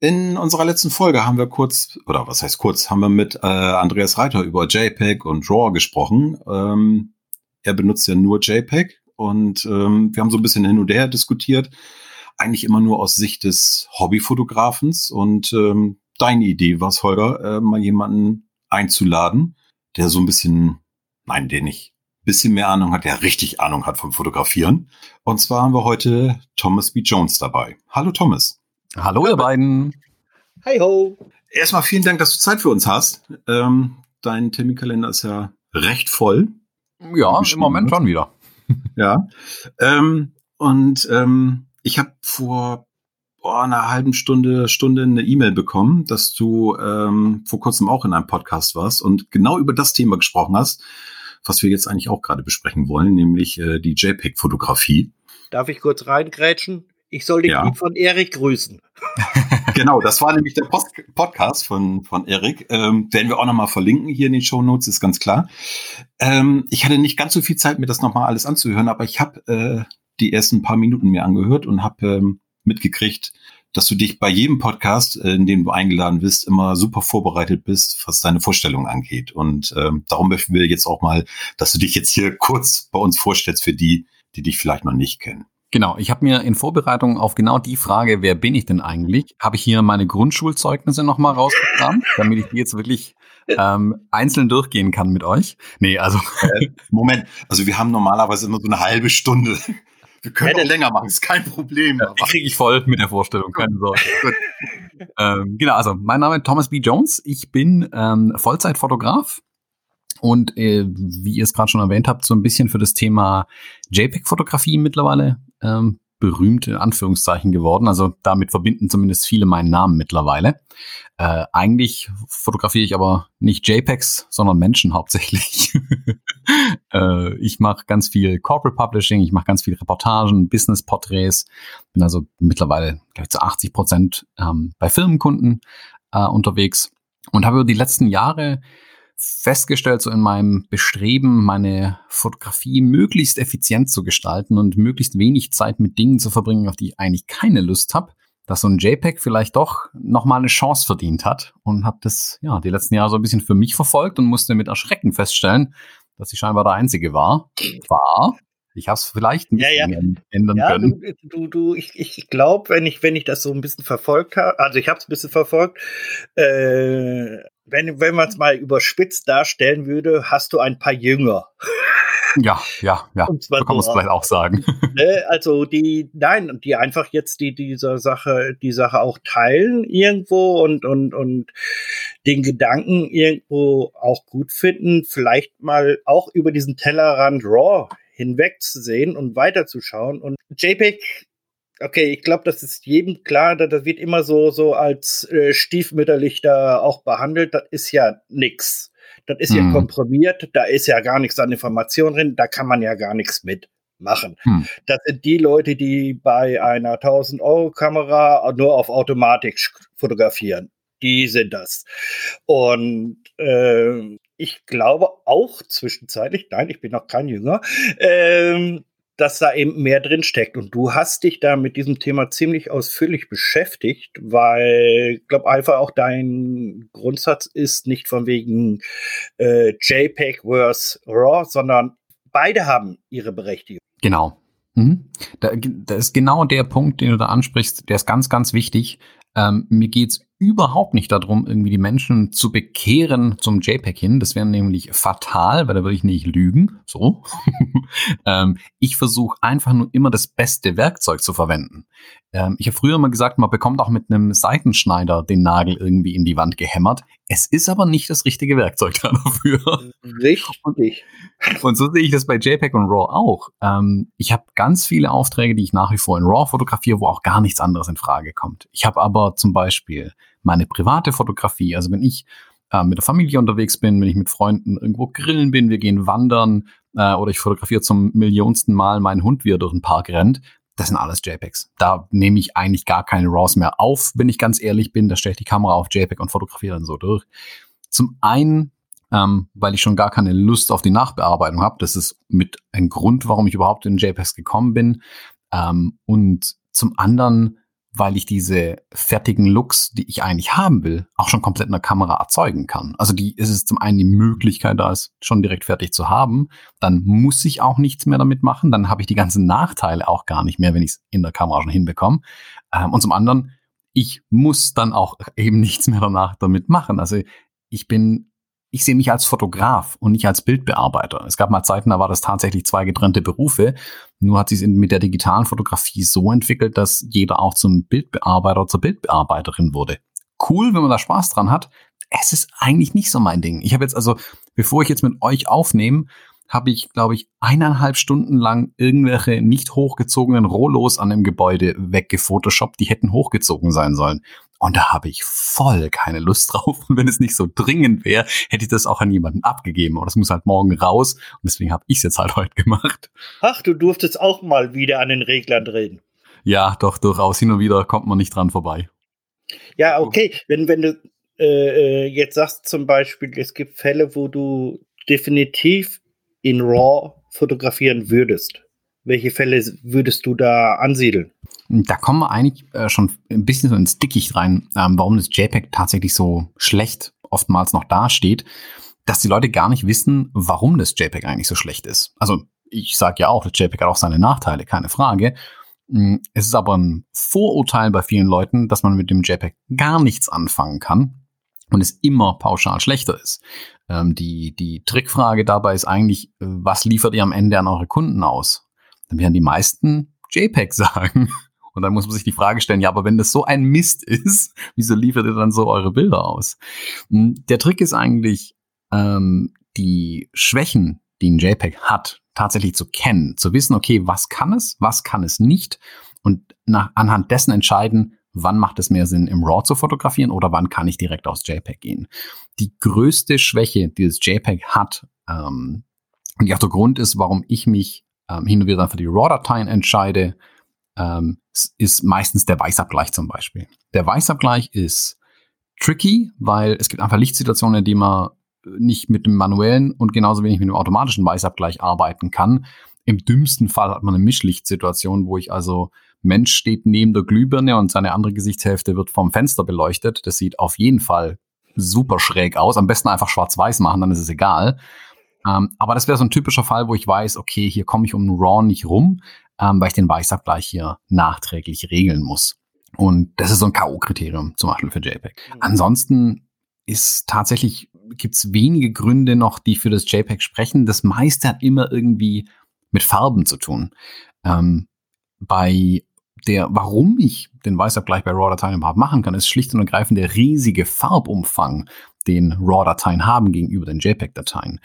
In unserer letzten Folge haben wir kurz, oder was heißt kurz, haben wir mit äh, Andreas Reiter über JPEG und RAW gesprochen. Ähm, er benutzt ja nur JPEG und ähm, wir haben so ein bisschen hin und her diskutiert. Eigentlich immer nur aus Sicht des Hobbyfotografens. Und ähm, deine Idee war es, Holger, äh, mal jemanden einzuladen, der so ein bisschen, nein, der nicht bisschen mehr Ahnung hat, der richtig Ahnung hat vom Fotografieren. Und zwar haben wir heute Thomas B. Jones dabei. Hallo Thomas. Hallo ihr beiden. Hi ho. Erstmal vielen Dank, dass du Zeit für uns hast. Ähm, dein Terminkalender ist ja recht voll. Ja, im Moment schon wieder. ja. Ähm, und ähm, ich habe vor boah, einer halben Stunde, Stunde eine E-Mail bekommen, dass du ähm, vor kurzem auch in einem Podcast warst und genau über das Thema gesprochen hast, was wir jetzt eigentlich auch gerade besprechen wollen, nämlich äh, die JPEG-Fotografie. Darf ich kurz reingrätschen? Ich soll den ja. von Erik grüßen. genau, das war nämlich der Post Podcast von, von Erik. Ähm, werden wir auch nochmal verlinken hier in den Show Notes, ist ganz klar. Ähm, ich hatte nicht ganz so viel Zeit, mir das nochmal alles anzuhören, aber ich habe äh, die ersten paar Minuten mir angehört und habe ähm, mitgekriegt, dass du dich bei jedem Podcast, äh, in dem du eingeladen bist, immer super vorbereitet bist, was deine Vorstellung angeht. Und ähm, darum möchten wir jetzt auch mal, dass du dich jetzt hier kurz bei uns vorstellst für die, die dich vielleicht noch nicht kennen. Genau, ich habe mir in Vorbereitung auf genau die Frage, wer bin ich denn eigentlich, habe ich hier meine Grundschulzeugnisse nochmal rausgekramt, damit ich die jetzt wirklich ähm, einzeln durchgehen kann mit euch. Nee, also. Äh, Moment, also wir haben normalerweise immer so eine halbe Stunde. Wir können ja, auch länger machen, ist kein Problem. Ja, kriege ich voll mit der Vorstellung, keine Sorge. ähm, genau, also mein Name ist Thomas B. Jones. Ich bin ähm, Vollzeitfotograf und äh, wie ihr es gerade schon erwähnt habt, so ein bisschen für das Thema JPEG-Fotografie mittlerweile ähm, berühmt in Anführungszeichen geworden. Also damit verbinden zumindest viele meinen Namen mittlerweile. Äh, eigentlich fotografiere ich aber nicht JPEGs, sondern Menschen hauptsächlich. äh, ich mache ganz viel Corporate Publishing, ich mache ganz viel Reportagen, Business-Porträts, bin also mittlerweile, glaube ich, zu 80 Prozent ähm, bei Firmenkunden äh, unterwegs und habe über die letzten Jahre festgestellt, so in meinem Bestreben, meine Fotografie möglichst effizient zu gestalten und möglichst wenig Zeit mit Dingen zu verbringen, auf die ich eigentlich keine Lust habe, dass so ein JPEG vielleicht doch nochmal eine Chance verdient hat und habe das ja die letzten Jahre so ein bisschen für mich verfolgt und musste mit Erschrecken feststellen, dass ich scheinbar der Einzige war. War. Ich habe es vielleicht bisschen ja, ja. ändern ja, können. Du, du, du ich, ich glaube, wenn ich, wenn ich das so ein bisschen verfolgt habe, also ich habe es ein bisschen verfolgt, äh, wenn, wenn man es mal überspitzt darstellen würde, hast du ein paar Jünger. Ja, ja, ja. So kann man es vielleicht auch sagen. Ne, also die, nein, die einfach jetzt die dieser Sache, die Sache auch teilen irgendwo und und und den Gedanken irgendwo auch gut finden, vielleicht mal auch über diesen Tellerrand Raw hinwegzusehen und weiterzuschauen. Und JPEG Okay, ich glaube, das ist jedem klar, das wird immer so, so als äh, stiefmütterlich da auch behandelt. Das ist ja nix. Das ist hm. ja komprimiert, da ist ja gar nichts an Informationen drin, da kann man ja gar nichts mitmachen. Hm. Das sind die Leute, die bei einer 1000 Euro Kamera nur auf Automatik fotografieren. Die sind das. Und äh, ich glaube auch zwischenzeitlich, nein, ich bin noch kein Jünger, ähm, dass da eben mehr drin steckt. Und du hast dich da mit diesem Thema ziemlich ausführlich beschäftigt, weil ich glaube einfach auch dein Grundsatz ist nicht von wegen äh, JPEG versus RAW, sondern beide haben ihre Berechtigung. Genau. Mhm. Da, da ist genau der Punkt, den du da ansprichst, der ist ganz, ganz wichtig. Ähm, mir geht's überhaupt nicht darum, irgendwie die Menschen zu bekehren zum JPEG hin. Das wäre nämlich fatal, weil da würde ich nicht lügen. So. ähm, ich versuche einfach nur immer das beste Werkzeug zu verwenden. Ähm, ich habe früher immer gesagt, man bekommt auch mit einem Seitenschneider den Nagel irgendwie in die Wand gehämmert. Es ist aber nicht das richtige Werkzeug dafür. Richtig. Und, und so sehe ich das bei JPEG und RAW auch. Ähm, ich habe ganz viele Aufträge, die ich nach wie vor in RAW fotografiere, wo auch gar nichts anderes in Frage kommt. Ich habe aber zum Beispiel meine private Fotografie. Also wenn ich äh, mit der Familie unterwegs bin, wenn ich mit Freunden irgendwo grillen bin, wir gehen wandern äh, oder ich fotografiere zum millionsten Mal meinen Hund, wie er durch den Park rennt. Das sind alles JPEGs. Da nehme ich eigentlich gar keine RAWs mehr auf, wenn ich ganz ehrlich bin. Da stelle ich die Kamera auf JPEG und fotografiere dann so durch. Zum einen, ähm, weil ich schon gar keine Lust auf die Nachbearbeitung habe. Das ist mit ein Grund, warum ich überhaupt in JPEGs gekommen bin. Ähm, und zum anderen, weil ich diese fertigen Looks, die ich eigentlich haben will, auch schon komplett in der Kamera erzeugen kann. Also die ist es zum einen die Möglichkeit, da es schon direkt fertig zu haben. Dann muss ich auch nichts mehr damit machen. Dann habe ich die ganzen Nachteile auch gar nicht mehr, wenn ich es in der Kamera schon hinbekomme. Ähm, und zum anderen, ich muss dann auch eben nichts mehr danach damit machen. Also ich bin ich sehe mich als Fotograf und nicht als Bildbearbeiter. Es gab mal Zeiten, da war das tatsächlich zwei getrennte Berufe. Nur hat sich mit der digitalen Fotografie so entwickelt, dass jeder auch zum Bildbearbeiter, zur Bildbearbeiterin wurde. Cool, wenn man da Spaß dran hat. Es ist eigentlich nicht so mein Ding. Ich habe jetzt also, bevor ich jetzt mit euch aufnehme, habe ich, glaube ich, eineinhalb Stunden lang irgendwelche nicht hochgezogenen Rollos an dem Gebäude weggefotoshoppt, die hätten hochgezogen sein sollen. Und da habe ich voll keine Lust drauf. Und wenn es nicht so dringend wäre, hätte ich das auch an jemanden abgegeben. Aber das muss halt morgen raus. Und deswegen habe ich es jetzt halt heute gemacht. Ach, du durftest auch mal wieder an den Reglern drehen. Ja, doch, durchaus. Hin und wieder kommt man nicht dran vorbei. Ja, okay. Wenn, wenn du äh, äh jetzt sagst zum Beispiel, es gibt Fälle, wo du definitiv in RAW fotografieren würdest. Welche Fälle würdest du da ansiedeln? Da kommen wir eigentlich äh, schon ein bisschen so ins Dickicht rein, ähm, warum das JPEG tatsächlich so schlecht oftmals noch dasteht, dass die Leute gar nicht wissen, warum das JPEG eigentlich so schlecht ist. Also ich sage ja auch, das JPEG hat auch seine Nachteile, keine Frage. Mm, es ist aber ein Vorurteil bei vielen Leuten, dass man mit dem JPEG gar nichts anfangen kann und es immer pauschal schlechter ist. Ähm, die, die Trickfrage dabei ist eigentlich, äh, was liefert ihr am Ende an eure Kunden aus? Dann werden die meisten JPEG sagen. Und dann muss man sich die Frage stellen, ja, aber wenn das so ein Mist ist, wieso liefert ihr dann so eure Bilder aus? Hm, der Trick ist eigentlich, ähm, die Schwächen, die ein JPEG hat, tatsächlich zu kennen, zu wissen, okay, was kann es, was kann es nicht und nach, anhand dessen entscheiden, wann macht es mehr Sinn, im RAW zu fotografieren oder wann kann ich direkt aus JPEG gehen. Die größte Schwäche, die das JPEG hat, ähm, und die auch der Grund ist, warum ich mich ähm, hin und wieder dann für die RAW-Dateien entscheide, ähm, ist meistens der Weißabgleich zum Beispiel. Der Weißabgleich ist tricky, weil es gibt einfach Lichtsituationen, in denen man nicht mit dem manuellen und genauso wenig mit dem automatischen Weißabgleich arbeiten kann. Im dümmsten Fall hat man eine Mischlichtsituation, wo ich also Mensch steht neben der Glühbirne und seine andere Gesichtshälfte wird vom Fenster beleuchtet. Das sieht auf jeden Fall super schräg aus. Am besten einfach schwarz-weiß machen, dann ist es egal. Ähm, aber das wäre so ein typischer Fall, wo ich weiß, okay, hier komme ich um Raw nicht rum, ähm, weil ich den Weißabgleich hier nachträglich regeln muss. Und das ist so ein K.O.-Kriterium zum Beispiel für JPEG. Mhm. Ansonsten ist tatsächlich, gibt es wenige Gründe noch, die für das JPEG sprechen. Das meiste hat immer irgendwie mit Farben zu tun. Ähm, bei der, warum ich den Weißabgleich bei RAW-Dateien überhaupt machen kann, ist schlicht und ergreifend der riesige Farbumfang, den RAW-Dateien haben gegenüber den JPEG-Dateien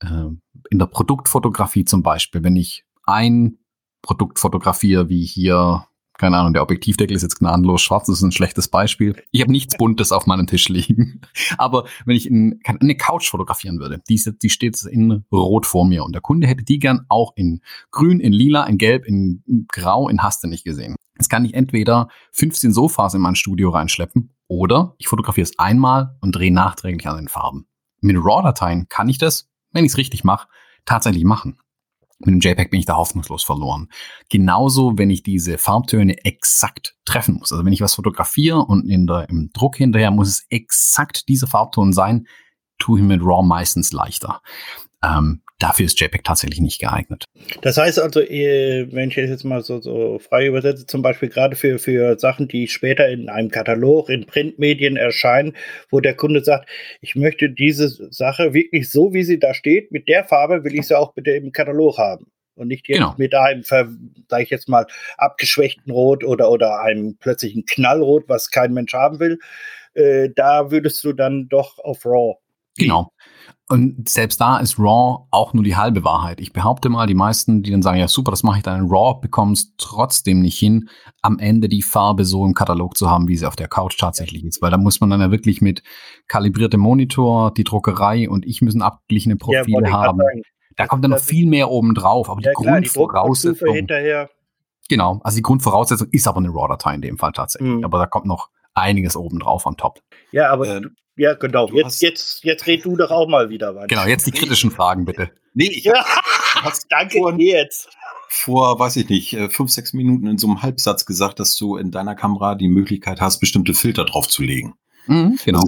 äh, in der Produktfotografie zum Beispiel, wenn ich ein Produkt fotografiere, wie hier, keine Ahnung, der Objektivdeckel ist jetzt gnadenlos schwarz, das ist ein schlechtes Beispiel. Ich habe nichts Buntes auf meinem Tisch liegen. Aber wenn ich in, eine Couch fotografieren würde, die, die steht in Rot vor mir und der Kunde hätte die gern auch in Grün, in Lila, in Gelb, in Grau, in Haste nicht gesehen. Jetzt kann ich entweder 15 Sofas in mein Studio reinschleppen oder ich fotografiere es einmal und drehe nachträglich an den Farben. Mit RAW-Dateien kann ich das wenn ich es richtig mache, tatsächlich machen. Mit dem JPEG bin ich da hoffnungslos verloren. Genauso, wenn ich diese Farbtöne exakt treffen muss. Also wenn ich was fotografiere und in der, im Druck hinterher muss es exakt dieser Farbton sein, tue ich mit RAW meistens leichter. Ähm, dafür ist JPEG tatsächlich nicht geeignet. Das heißt also, wenn ich jetzt mal so, so frei übersetze, zum Beispiel gerade für, für Sachen, die später in einem Katalog, in Printmedien erscheinen, wo der Kunde sagt, ich möchte diese Sache wirklich so, wie sie da steht, mit der Farbe will ich sie auch bitte im Katalog haben. Und nicht jetzt genau. mit einem, sage ich jetzt mal, abgeschwächten Rot oder, oder einem plötzlichen Knallrot, was kein Mensch haben will. Äh, da würdest du dann doch auf RAW Genau. Und selbst da ist RAW auch nur die halbe Wahrheit. Ich behaupte mal, die meisten, die dann sagen, ja super, das mache ich dann in RAW, bekommen es trotzdem nicht hin, am Ende die Farbe so im Katalog zu haben, wie sie auf der Couch tatsächlich ist. Weil da muss man dann ja wirklich mit kalibriertem Monitor, die Druckerei und ich müssen abgeglichene Profile ja, haben. Da kommt dann noch viel mehr oben drauf. Aber ja, die klar, Grundvoraussetzung. Die hinterher. Genau, also die Grundvoraussetzung ist aber eine RAW-Datei in dem Fall tatsächlich. Mhm. Aber da kommt noch einiges oben drauf on top. Ja, aber äh, ja, genau. Jetzt, jetzt, jetzt red du doch auch mal wieder was. Genau, jetzt die kritischen Fragen, bitte. Nee, ich ja, danke vor, jetzt. Vor, weiß ich nicht, äh, fünf, sechs Minuten in so einem Halbsatz gesagt, dass du in deiner Kamera die Möglichkeit hast, bestimmte Filter draufzulegen. Mhm, genau.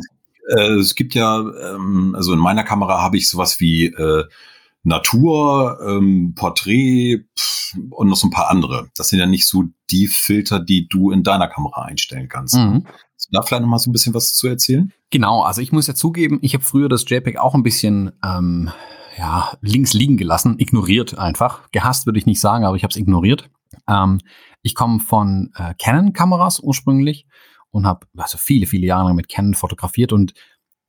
Also, äh, es gibt ja, ähm, also in meiner Kamera habe ich sowas wie äh, Natur, ähm, Porträt pff, und noch so ein paar andere. Das sind ja nicht so die Filter, die du in deiner Kamera einstellen kannst. Mhm. Kannst du da vielleicht noch mal so ein bisschen was zu erzählen? Genau, also ich muss ja zugeben, ich habe früher das JPEG auch ein bisschen ähm, ja, links liegen gelassen, ignoriert einfach. Gehasst würde ich nicht sagen, aber ich habe es ignoriert. Ähm, ich komme von äh, Canon-Kameras ursprünglich und habe also viele, viele Jahre mit Canon fotografiert und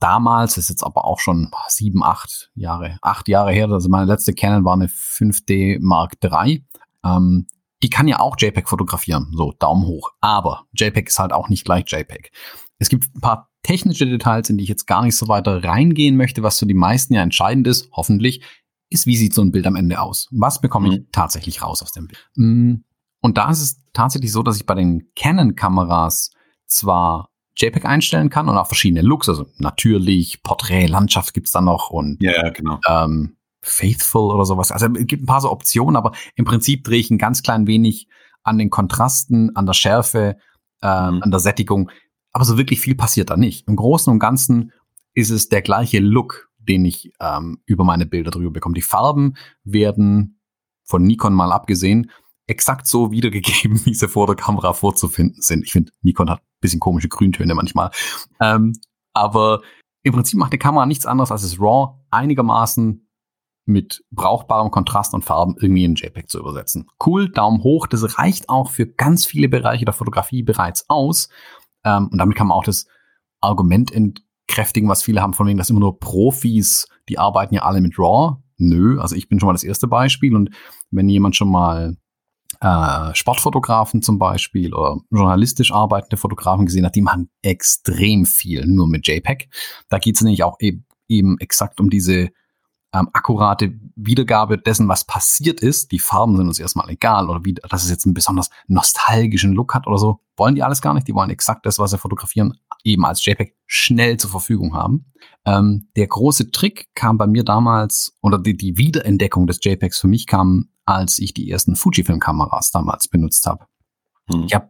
damals, ist jetzt aber auch schon sieben, acht Jahre, acht Jahre her, also meine letzte Canon war eine 5D Mark III. Ähm, die kann ja auch JPEG fotografieren, so Daumen hoch. Aber JPEG ist halt auch nicht gleich JPEG. Es gibt ein paar technische Details, in die ich jetzt gar nicht so weiter reingehen möchte, was für die meisten ja entscheidend ist, hoffentlich, ist, wie sieht so ein Bild am Ende aus? Was bekomme ich mhm. tatsächlich raus aus dem Bild? Mm, und da ist es tatsächlich so, dass ich bei den Canon-Kameras zwar JPEG einstellen kann und auch verschiedene Looks, also natürlich, Porträt, Landschaft gibt's da noch und ja, ja genau. ähm, Faithful oder sowas. Also es gibt ein paar so Optionen, aber im Prinzip drehe ich ein ganz klein wenig an den Kontrasten, an der Schärfe, ähm, mhm. an der Sättigung. Aber so wirklich viel passiert da nicht. Im Großen und Ganzen ist es der gleiche Look, den ich ähm, über meine Bilder drüber bekomme. Die Farben werden von Nikon mal abgesehen exakt so wiedergegeben, wie sie vor der Kamera vorzufinden sind. Ich finde, Nikon hat ein bisschen komische Grüntöne manchmal. Ähm, aber im Prinzip macht die Kamera nichts anderes, als es RAW einigermaßen mit brauchbarem Kontrast und Farben irgendwie in JPEG zu übersetzen. Cool, Daumen hoch, das reicht auch für ganz viele Bereiche der Fotografie bereits aus. Ähm, und damit kann man auch das Argument entkräftigen, was viele haben, von wegen, dass immer nur Profis, die arbeiten ja alle mit RAW. Nö, also ich bin schon mal das erste Beispiel und wenn jemand schon mal äh, Sportfotografen zum Beispiel oder journalistisch arbeitende Fotografen gesehen hat, die machen extrem viel nur mit JPEG. Da geht es nämlich auch eben, eben exakt um diese ähm, akkurate Wiedergabe dessen, was passiert ist. Die Farben sind uns erstmal egal oder wie, dass es jetzt einen besonders nostalgischen Look hat oder so. Wollen die alles gar nicht. Die wollen exakt das, was sie fotografieren, eben als JPEG schnell zur Verfügung haben. Ähm, der große Trick kam bei mir damals, oder die, die Wiederentdeckung des JPEGs für mich kam, als ich die ersten Fujifilm-Kameras damals benutzt habe. Hm. Ich habe,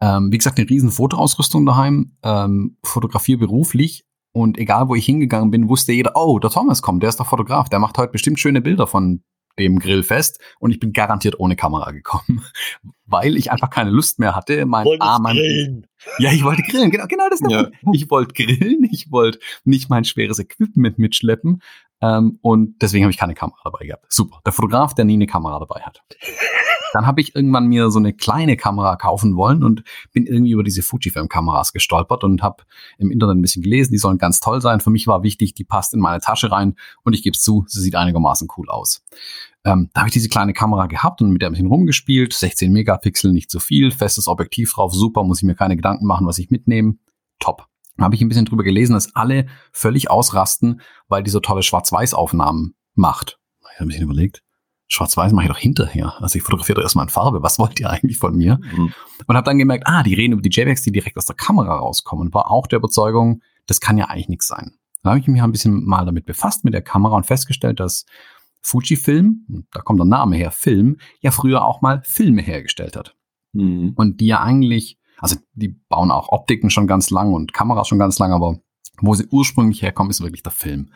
ähm, wie gesagt, eine riesen Fotoausrüstung daheim, ähm, fotografiere beruflich und egal wo ich hingegangen bin, wusste jeder, oh, der Thomas kommt, der ist der Fotograf, der macht heute bestimmt schöne Bilder von dem Grillfest und ich bin garantiert ohne Kamera gekommen, weil ich einfach keine Lust mehr hatte. Mein Arm, mein. Ja, ich wollte grillen, genau, genau das. Ist ja. Ich wollte grillen, ich wollte nicht mein schweres Equipment mitschleppen ähm, und deswegen habe ich keine Kamera dabei gehabt. Super, der Fotograf, der nie eine Kamera dabei hat. Dann habe ich irgendwann mir so eine kleine Kamera kaufen wollen und bin irgendwie über diese Fujifilm-Kameras gestolpert und habe im Internet ein bisschen gelesen, die sollen ganz toll sein. Für mich war wichtig, die passt in meine Tasche rein und ich gebe es zu, sie sieht einigermaßen cool aus. Ähm, da habe ich diese kleine Kamera gehabt und mit der ein bisschen rumgespielt. 16 Megapixel, nicht so viel, festes Objektiv drauf, super, muss ich mir keine Gedanken machen, was ich mitnehme. Top. Da habe ich ein bisschen drüber gelesen, dass alle völlig ausrasten, weil die so tolle Schwarz-Weiß-Aufnahmen macht. Ich habe ein bisschen überlegt, Schwarz-Weiß mache ich doch hinterher. Also ich fotografiere doch erstmal in Farbe. Was wollt ihr eigentlich von mir? Mhm. Und habe dann gemerkt, ah, die reden über die JPEGs, die direkt aus der Kamera rauskommen. Und war auch der Überzeugung, das kann ja eigentlich nichts sein. Da habe ich mich ein bisschen mal damit befasst mit der Kamera und festgestellt, dass Fujifilm, da kommt der Name her, Film, ja früher auch mal Filme hergestellt hat. Mhm. Und die ja eigentlich, also die bauen auch Optiken schon ganz lang und Kameras schon ganz lang, aber wo sie ursprünglich herkommen, ist wirklich der Film.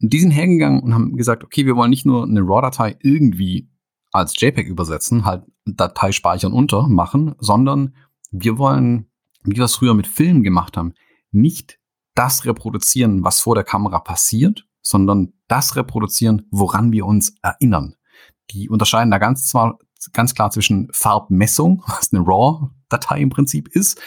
Und die sind hergegangen und haben gesagt, okay, wir wollen nicht nur eine RAW-Datei irgendwie als JPEG übersetzen, halt Datei speichern unter machen, sondern wir wollen, wie wir es früher mit Filmen gemacht haben, nicht das reproduzieren, was vor der Kamera passiert, sondern das reproduzieren, woran wir uns erinnern. Die unterscheiden da ganz zwar ganz klar zwischen Farbmessung, was eine RAW-Datei im Prinzip ist,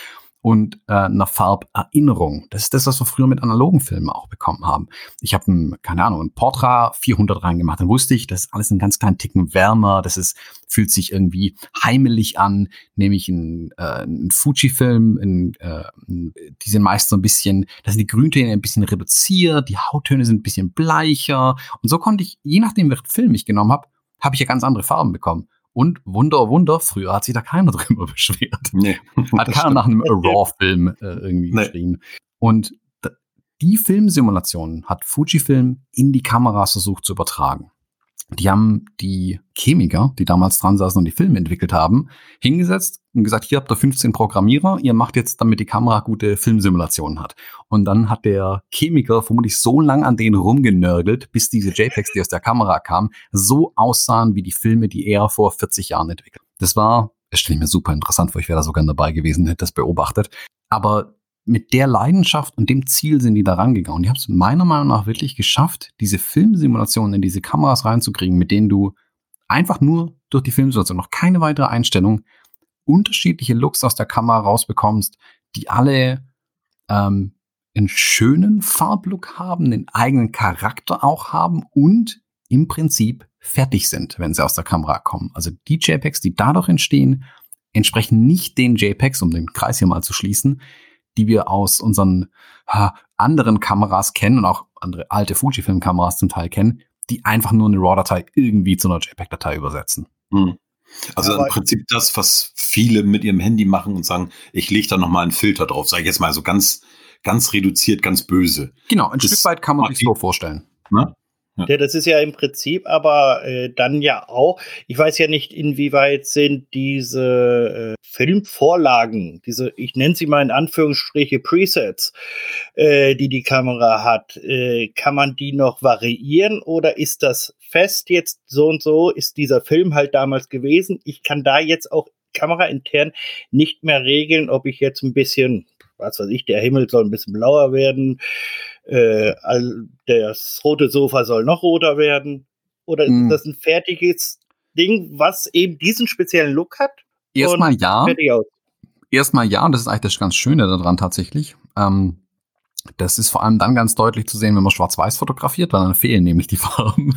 und äh, einer Farberinnerung. Das ist das, was wir früher mit analogen Filmen auch bekommen haben. Ich habe, keine Ahnung, ein Portra 400 reingemacht. Dann wusste ich, das ist alles einen ganz kleinen Ticken wärmer. Das ist, fühlt sich irgendwie heimelig an. Nehme ich einen, äh, einen Fuji-Film, äh, die sind meist so ein bisschen, da sind die Grüntöne ein bisschen reduziert, die Hauttöne sind ein bisschen bleicher. Und so konnte ich, je nachdem, welchen Film ich genommen habe, habe ich ja ganz andere Farben bekommen. Und Wunder, Wunder, früher hat sich da keiner drüber beschwert. Nee, hat keiner nach einem Raw-Film äh, irgendwie nee. geschrien. Und die Filmsimulation hat Fujifilm in die Kameras versucht zu übertragen die haben die Chemiker, die damals dran saßen und die Filme entwickelt haben, hingesetzt und gesagt, hier habt ihr 15 Programmierer, ihr macht jetzt, damit die Kamera gute Filmsimulationen hat. Und dann hat der Chemiker vermutlich so lang an denen rumgenörgelt, bis diese JPEGs, die aus der Kamera kamen, so aussahen wie die Filme, die er vor 40 Jahren entwickelt. Das war, das stelle ich mir super interessant vor, ich wäre da sogar dabei gewesen, hätte das beobachtet. Aber mit der Leidenschaft und dem Ziel sind die da rangegangen. Die haben es meiner Meinung nach wirklich geschafft, diese Filmsimulationen in diese Kameras reinzukriegen, mit denen du einfach nur durch die Filmsimulation noch keine weitere Einstellung unterschiedliche Looks aus der Kamera rausbekommst, die alle ähm, einen schönen Farblook haben, einen eigenen Charakter auch haben und im Prinzip fertig sind, wenn sie aus der Kamera kommen. Also die JPEGs, die dadurch entstehen, entsprechen nicht den JPEGs, um den Kreis hier mal zu schließen, die wir aus unseren ha, anderen Kameras kennen und auch andere alte Fujifilm-Kameras zum Teil kennen, die einfach nur eine RAW-Datei irgendwie zu einer JPEG-Datei übersetzen. Hm. Also Aber im Prinzip das, was viele mit ihrem Handy machen und sagen, ich lege da nochmal einen Filter drauf, sage ich jetzt mal so ganz, ganz reduziert, ganz böse. Genau, ein das Stück weit kann man sich so vorstellen. Ne? Ja. das ist ja im Prinzip aber äh, dann ja auch, ich weiß ja nicht, inwieweit sind diese äh, Filmvorlagen, diese, ich nenne sie mal in Anführungsstriche Presets, äh, die die Kamera hat, äh, kann man die noch variieren oder ist das fest jetzt so und so, ist dieser Film halt damals gewesen? Ich kann da jetzt auch kameraintern nicht mehr regeln, ob ich jetzt ein bisschen was weiß ich, der Himmel soll ein bisschen blauer werden, äh, das rote Sofa soll noch roter werden? Oder ist das ein fertiges Ding, was eben diesen speziellen Look hat? Erstmal ja. Erstmal ja, und das ist eigentlich das ganz Schöne daran tatsächlich. Ähm, das ist vor allem dann ganz deutlich zu sehen, wenn man schwarz-weiß fotografiert, weil dann fehlen nämlich die Farben.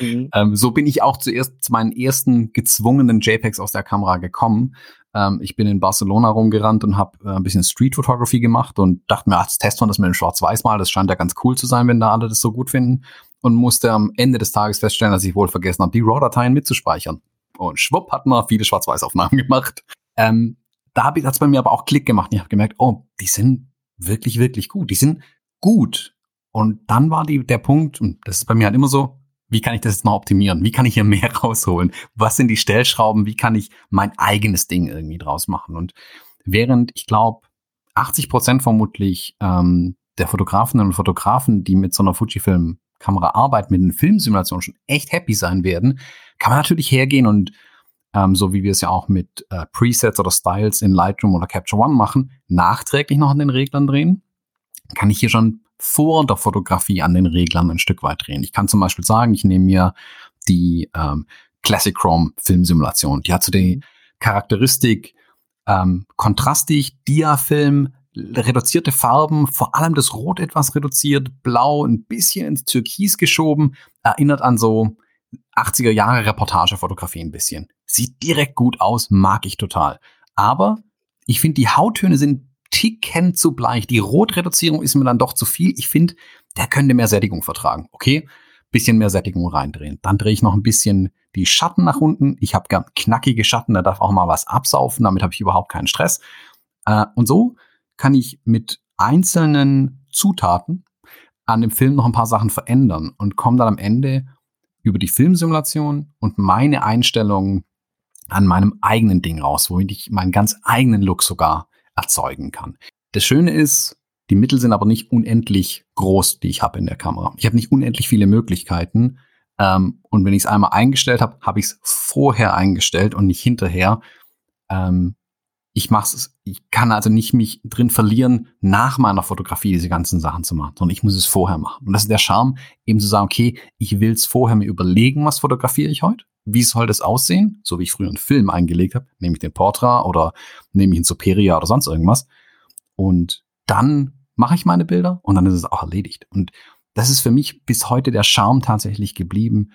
Mhm. ähm, so bin ich auch zuerst zu meinen ersten gezwungenen JPEGs aus der Kamera gekommen. Ähm, ich bin in Barcelona rumgerannt und habe äh, ein bisschen Street Photography gemacht und dachte mir, ach, jetzt testen wir das mit dem Schwarz-Weiß mal. Das scheint ja ganz cool zu sein, wenn da alle das so gut finden. Und musste am Ende des Tages feststellen, dass ich wohl vergessen habe, die RAW-Dateien mitzuspeichern. Und schwupp hat man viele Schwarz-Weiß-Aufnahmen gemacht. Ähm, da hat es bei mir aber auch Klick gemacht. Und ich habe gemerkt, oh, die sind wirklich, wirklich gut. Die sind gut. Und dann war die, der Punkt, und das ist bei mir halt immer so, wie kann ich das jetzt mal optimieren? Wie kann ich hier mehr rausholen? Was sind die Stellschrauben? Wie kann ich mein eigenes Ding irgendwie draus machen? Und während ich glaube, 80 Prozent vermutlich ähm, der Fotografinnen und Fotografen, die mit so einer Fujifilm-Kamera arbeiten, mit den Filmsimulationen schon echt happy sein werden, kann man natürlich hergehen und ähm, so wie wir es ja auch mit äh, Presets oder Styles in Lightroom oder Capture One machen, nachträglich noch an den Reglern drehen, kann ich hier schon vor der Fotografie an den Reglern ein Stück weit drehen. Ich kann zum Beispiel sagen, ich nehme mir die ähm, Classic Chrome Filmsimulation. Die hat so die Charakteristik ähm, kontrastig, Diafilm, reduzierte Farben, vor allem das Rot etwas reduziert, Blau ein bisschen ins Türkis geschoben, erinnert an so 80er Jahre Reportagefotografie ein bisschen. Sieht direkt gut aus, mag ich total. Aber ich finde, die Hauttöne sind Ticken zu bleich. Die Rotreduzierung ist mir dann doch zu viel. Ich finde, der könnte mehr Sättigung vertragen. Okay, bisschen mehr Sättigung reindrehen. Dann drehe ich noch ein bisschen die Schatten nach unten. Ich habe gern knackige Schatten, da darf auch mal was absaufen. Damit habe ich überhaupt keinen Stress. Äh, und so kann ich mit einzelnen Zutaten an dem Film noch ein paar Sachen verändern und komme dann am Ende über die Filmsimulation und meine Einstellungen an meinem eigenen Ding raus, womit ich meinen ganz eigenen Look sogar erzeugen kann. Das Schöne ist, die Mittel sind aber nicht unendlich groß, die ich habe in der Kamera. Ich habe nicht unendlich viele Möglichkeiten. Ähm, und wenn ich es einmal eingestellt habe, habe ich es vorher eingestellt und nicht hinterher. Ähm, ich mach's, ich kann also nicht mich drin verlieren, nach meiner Fotografie diese ganzen Sachen zu machen, sondern ich muss es vorher machen. Und das ist der Charme, eben zu sagen, okay, ich will es vorher mir überlegen, was fotografiere ich heute? Wie soll das aussehen? So wie ich früher einen Film eingelegt habe, nehme ich den Portra oder nehme ich einen Superia oder sonst irgendwas. und dann mache ich meine Bilder und dann ist es auch erledigt. Und das ist für mich bis heute der Charme tatsächlich geblieben,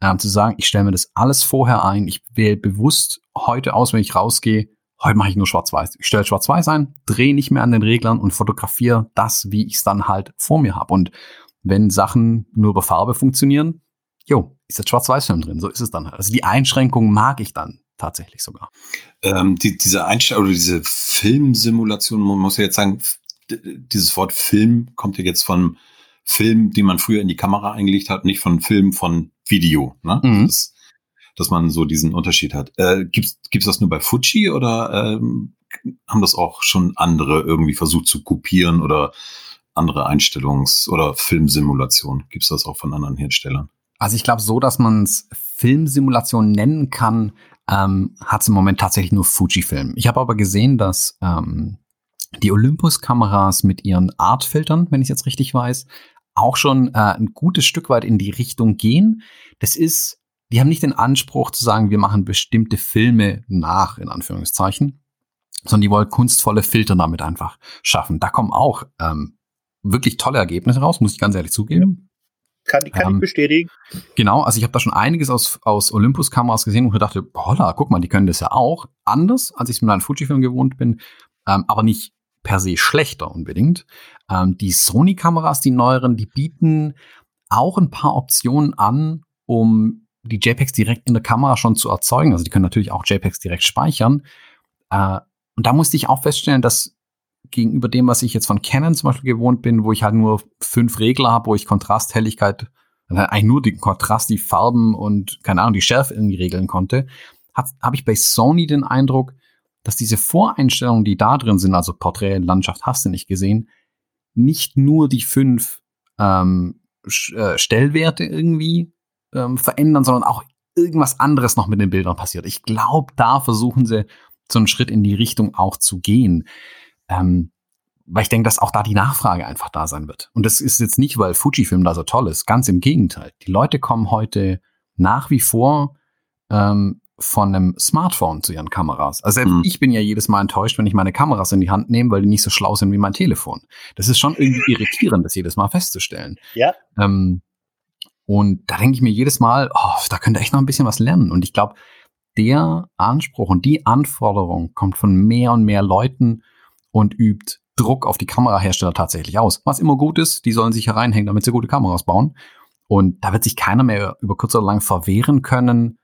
ähm, zu sagen, ich stelle mir das alles vorher ein, ich wähle bewusst heute aus, wenn ich rausgehe, heute mache ich nur schwarz-weiß. Ich stelle schwarz-weiß ein, drehe nicht mehr an den Reglern und fotografiere das, wie ich es dann halt vor mir habe. Und wenn Sachen nur über Farbe funktionieren, jo, ist jetzt Schwarz-Weiß-Film drin, so ist es dann halt. Also die Einschränkung mag ich dann tatsächlich sogar. Ähm, die, diese Einstellung oder diese Filmsimulation, man muss ja jetzt sagen, dieses Wort Film kommt ja jetzt von Film, die man früher in die Kamera eingelegt hat, nicht von Film von Video. Ne? Mhm. Das, dass man so diesen Unterschied hat. Äh, gibt's gibt's das nur bei Fuji oder ähm, haben das auch schon andere irgendwie versucht zu kopieren oder andere Einstellungs- oder Filmsimulationen? Gibt's das auch von anderen Herstellern? Also ich glaube so, dass man es Filmsimulation nennen kann, ähm, hat es im Moment tatsächlich nur Fujifilm. Ich habe aber gesehen, dass ähm, die Olympus-Kameras mit ihren Artfiltern, wenn ich jetzt richtig weiß, auch schon äh, ein gutes Stück weit in die Richtung gehen. Das ist, die haben nicht den Anspruch zu sagen, wir machen bestimmte Filme nach, in Anführungszeichen, sondern die wollen kunstvolle Filter damit einfach schaffen. Da kommen auch ähm, wirklich tolle Ergebnisse raus, muss ich ganz ehrlich zugeben. Kann, kann ähm, ich bestätigen. Genau, also ich habe da schon einiges aus, aus Olympus-Kameras gesehen und dachte, holla, guck mal, die können das ja auch. Anders, als ich es mit einem Fujifilm gewohnt bin, ähm, aber nicht per se schlechter unbedingt. Ähm, die Sony-Kameras, die neueren, die bieten auch ein paar Optionen an, um die JPEGs direkt in der Kamera schon zu erzeugen. Also die können natürlich auch JPEGs direkt speichern. Äh, und da musste ich auch feststellen, dass gegenüber dem, was ich jetzt von Canon zum Beispiel gewohnt bin, wo ich halt nur fünf Regler habe, wo ich Kontrast, Helligkeit, also eigentlich nur den Kontrast, die Farben und keine Ahnung, die Schärfe irgendwie regeln konnte, habe ich bei Sony den Eindruck, dass diese Voreinstellungen, die da drin sind, also Porträt, Landschaft, hast du nicht gesehen, nicht nur die fünf ähm, äh, Stellwerte irgendwie ähm, verändern, sondern auch irgendwas anderes noch mit den Bildern passiert. Ich glaube, da versuchen sie so einen Schritt in die Richtung auch zu gehen. Ähm, weil ich denke, dass auch da die Nachfrage einfach da sein wird. Und das ist jetzt nicht, weil Fujifilm da so toll ist. Ganz im Gegenteil. Die Leute kommen heute nach wie vor ähm, von einem Smartphone zu ihren Kameras. Also mhm. ich bin ja jedes Mal enttäuscht, wenn ich meine Kameras in die Hand nehme, weil die nicht so schlau sind wie mein Telefon. Das ist schon irgendwie irritierend, das jedes Mal festzustellen. Ja. Ähm, und da denke ich mir jedes Mal, oh, da könnte echt noch ein bisschen was lernen. Und ich glaube, der Anspruch und die Anforderung kommt von mehr und mehr Leuten, und übt Druck auf die Kamerahersteller tatsächlich aus. Was immer gut ist, die sollen sich hereinhängen, damit sie gute Kameras bauen. Und da wird sich keiner mehr über kurz oder lang verwehren können,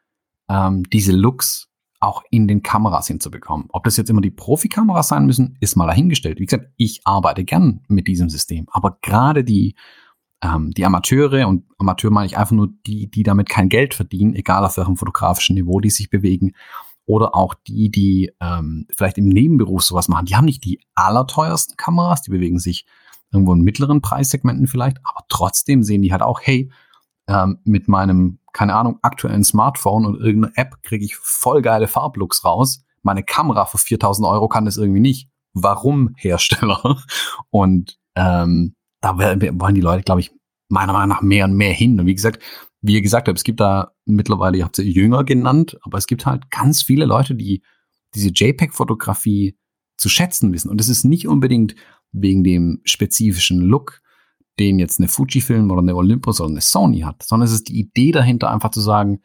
ähm, diese Looks auch in den Kameras hinzubekommen. Ob das jetzt immer die Profikameras sein müssen, ist mal dahingestellt. Wie gesagt, ich arbeite gern mit diesem System, aber gerade die ähm, die Amateure und Amateur meine ich einfach nur die, die damit kein Geld verdienen, egal auf welchem fotografischen Niveau die sich bewegen, oder auch die, die ähm, vielleicht im Nebenberuf sowas machen, die haben nicht die allerteuersten Kameras, die bewegen sich irgendwo in mittleren Preissegmenten vielleicht, aber trotzdem sehen die halt auch, hey, ähm, mit meinem, keine Ahnung, aktuellen Smartphone und irgendeiner App kriege ich voll geile Farblooks raus. Meine Kamera für 4000 Euro kann das irgendwie nicht. Warum Hersteller? Und ähm, da wollen die Leute, glaube ich, meiner Meinung nach mehr und mehr hin. Und wie gesagt, wie ihr gesagt habt, es gibt da mittlerweile, ihr habt sie jünger genannt, aber es gibt halt ganz viele Leute, die diese JPEG-Fotografie zu schätzen wissen. Und es ist nicht unbedingt wegen dem spezifischen Look, den jetzt eine Fujifilm oder eine Olympus oder eine Sony hat, sondern es ist die Idee dahinter, einfach zu sagen,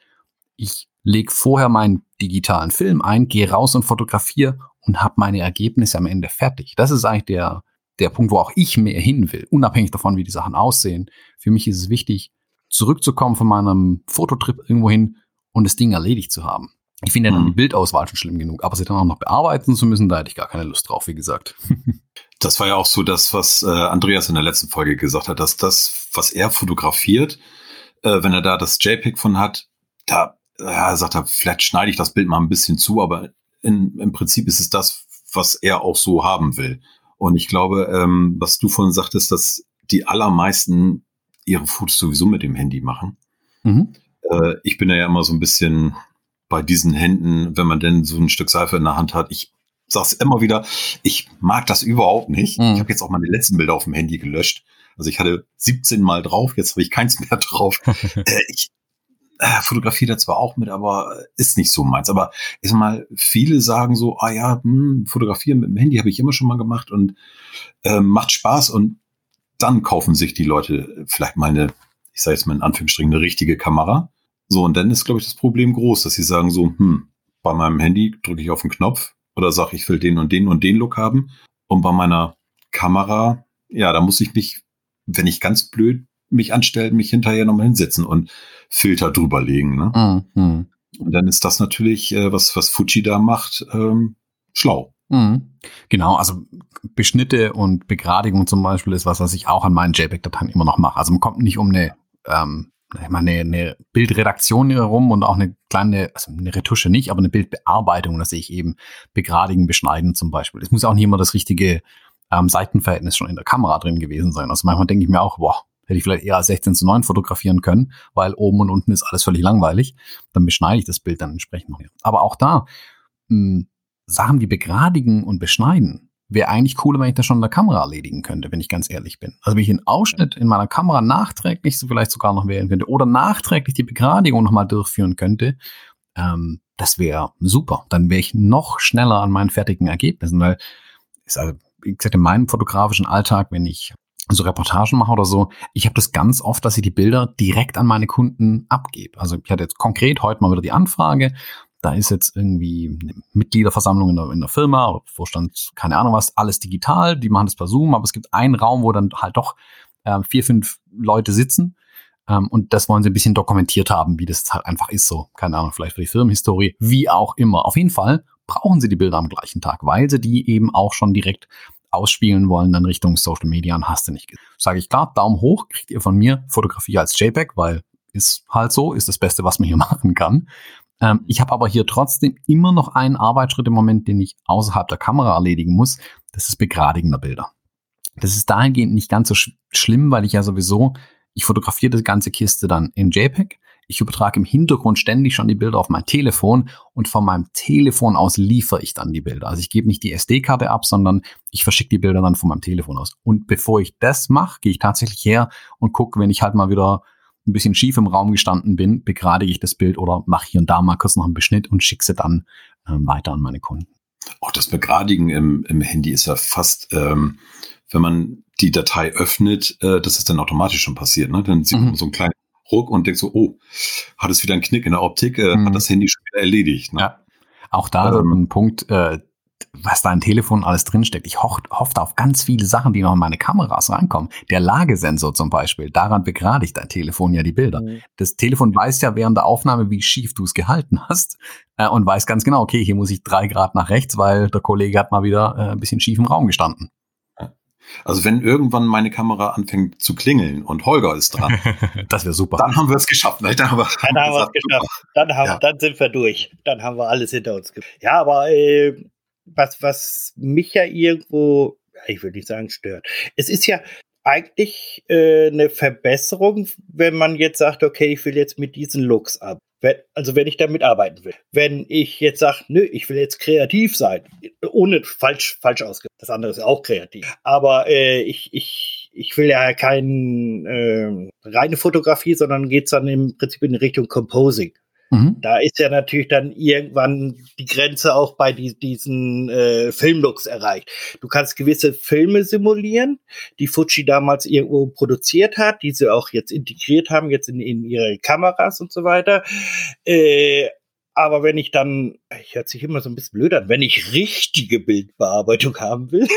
ich lege vorher meinen digitalen Film ein, gehe raus und fotografiere und habe meine Ergebnisse am Ende fertig. Das ist eigentlich der, der Punkt, wo auch ich mehr hin will, unabhängig davon, wie die Sachen aussehen. Für mich ist es wichtig, zurückzukommen von meinem Fototrip irgendwo hin und das Ding erledigt zu haben. Ich finde ja dann die hm. Bildauswahl schon schlimm genug, aber sie dann auch noch bearbeiten zu müssen, da hätte ich gar keine Lust drauf, wie gesagt. Das war ja auch so das, was äh, Andreas in der letzten Folge gesagt hat, dass das, was er fotografiert, äh, wenn er da das JPEG von hat, da ja, sagt er, vielleicht schneide ich das Bild mal ein bisschen zu, aber in, im Prinzip ist es das, was er auch so haben will. Und ich glaube, ähm, was du vorhin sagtest, dass die allermeisten ihre Fotos sowieso mit dem Handy machen. Mhm. Äh, ich bin ja immer so ein bisschen bei diesen Händen, wenn man denn so ein Stück Seife in der Hand hat. Ich sag's immer wieder, ich mag das überhaupt nicht. Mhm. Ich habe jetzt auch meine letzten Bilder auf dem Handy gelöscht. Also ich hatte 17 Mal drauf, jetzt habe ich keins mehr drauf. äh, ich, äh, fotografiert er zwar auch mit, aber ist nicht so meins. Aber ich sag mal, viele sagen so, ah ja, hm, fotografieren mit dem Handy habe ich immer schon mal gemacht und äh, macht Spaß und dann kaufen sich die Leute vielleicht mal eine, ich sage jetzt mal in Anführungsstrichen, eine richtige Kamera. So, und dann ist, glaube ich, das Problem groß, dass sie sagen so, hm, bei meinem Handy drücke ich auf den Knopf oder sage, ich will den und den und den Look haben. Und bei meiner Kamera, ja, da muss ich mich, wenn ich ganz blöd mich anstellen, mich hinterher nochmal hinsetzen und Filter drüberlegen. Ne? Mhm. Und dann ist das natürlich, äh, was, was Fuji da macht, ähm, schlau. Mhm. Genau, also Beschnitte und Begradigung zum Beispiel ist was, was ich auch an meinen JPEG-Dateien immer noch mache. Also man kommt nicht um eine, ähm, ich meine, eine, eine Bildredaktion herum und auch eine kleine, also eine Retusche nicht, aber eine Bildbearbeitung, da sehe ich eben begradigen, beschneiden zum Beispiel. Es muss auch nicht immer das richtige ähm, Seitenverhältnis schon in der Kamera drin gewesen sein. Also manchmal denke ich mir auch, boah, hätte ich vielleicht eher 16 zu 9 fotografieren können, weil oben und unten ist alles völlig langweilig. Dann beschneide ich das Bild dann entsprechend noch. Aber auch da, mh, hm, Sachen wie begradigen und beschneiden, wäre eigentlich cooler, wenn ich das schon in der Kamera erledigen könnte, wenn ich ganz ehrlich bin. Also wenn ich den Ausschnitt in meiner Kamera nachträglich so vielleicht sogar noch wählen könnte oder nachträglich die Begradigung nochmal durchführen könnte, ähm, das wäre super. Dann wäre ich noch schneller an meinen fertigen Ergebnissen, weil ist also, wie gesagt, in meinem fotografischen Alltag, wenn ich so Reportagen mache oder so, ich habe das ganz oft, dass ich die Bilder direkt an meine Kunden abgebe. Also ich hatte jetzt konkret heute mal wieder die Anfrage, da ist jetzt irgendwie eine Mitgliederversammlung in der, in der Firma oder Vorstand, keine Ahnung was, alles digital, die machen das per Zoom, aber es gibt einen Raum, wo dann halt doch äh, vier, fünf Leute sitzen ähm, und das wollen sie ein bisschen dokumentiert haben, wie das halt einfach ist so. Keine Ahnung, vielleicht für die Firmenhistorie, wie auch immer. Auf jeden Fall brauchen sie die Bilder am gleichen Tag, weil sie die eben auch schon direkt ausspielen wollen, dann Richtung Social Media und hast du nicht. Sage ich klar, Daumen hoch, kriegt ihr von mir Fotografie als JPEG, weil ist halt so, ist das Beste, was man hier machen kann. Ähm, ich habe aber hier trotzdem immer noch einen Arbeitsschritt im Moment, den ich außerhalb der Kamera erledigen muss. Das ist Begradigen der Bilder. Das ist dahingehend nicht ganz so sch schlimm, weil ich ja sowieso, ich fotografiere die ganze Kiste dann in JPEG. Ich übertrage im Hintergrund ständig schon die Bilder auf mein Telefon und von meinem Telefon aus liefere ich dann die Bilder. Also ich gebe nicht die SD-Karte ab, sondern ich verschicke die Bilder dann von meinem Telefon aus. Und bevor ich das mache, gehe ich tatsächlich her und gucke, wenn ich halt mal wieder ein bisschen schief im Raum gestanden bin, begradige ich das Bild oder mache hier und da mal kurz noch einen Beschnitt und schicke sie dann äh, weiter an meine Kunden. Auch das Begradigen im, im Handy ist ja fast, ähm, wenn man die Datei öffnet, äh, das ist dann automatisch schon passiert. Ne? Dann sieht man mhm. so einen kleinen Ruck und denkt so, oh, hat es wieder einen Knick in der Optik, äh, mhm. hat das Handy schon wieder erledigt. Ne? Ja. Auch da ähm, ein Punkt, äh, was da im Telefon alles drinsteckt. Ich ho hoffe auf ganz viele Sachen, die noch in meine Kameras reinkommen. Der Lagesensor zum Beispiel, daran begradigt dein Telefon ja die Bilder. Mhm. Das Telefon weiß ja während der Aufnahme, wie schief du es gehalten hast äh, und weiß ganz genau, okay, hier muss ich drei Grad nach rechts, weil der Kollege hat mal wieder äh, ein bisschen schief im Raum gestanden. Also wenn irgendwann meine Kamera anfängt zu klingeln und Holger ist dran, das wäre super. Dann haben wir es geschafft. Ne? Dann haben wir, dann haben wir es geschafft. Dann, haben, ja. dann sind wir durch. Dann haben wir alles hinter uns. Ja, aber äh, was, was mich ja irgendwo, ich würde nicht sagen stört. Es ist ja eigentlich äh, eine Verbesserung, wenn man jetzt sagt, okay, ich will jetzt mit diesen Looks ab. Wenn, also wenn ich damit arbeiten will. Wenn ich jetzt sage, nö, ich will jetzt kreativ sein, ohne falsch, falsch ausgedrückt. Das andere ist auch kreativ. Aber äh, ich, ich, ich will ja keine äh, reine Fotografie, sondern geht's dann im Prinzip in Richtung Composing. Mhm. Da ist ja natürlich dann irgendwann die Grenze auch bei die, diesen äh, Filmlooks erreicht. Du kannst gewisse Filme simulieren, die Fuji damals irgendwo produziert hat, die sie auch jetzt integriert haben, jetzt in, in ihre Kameras und so weiter. Äh, aber wenn ich dann, ich hört sich immer so ein bisschen blöd an, wenn ich richtige Bildbearbeitung haben will,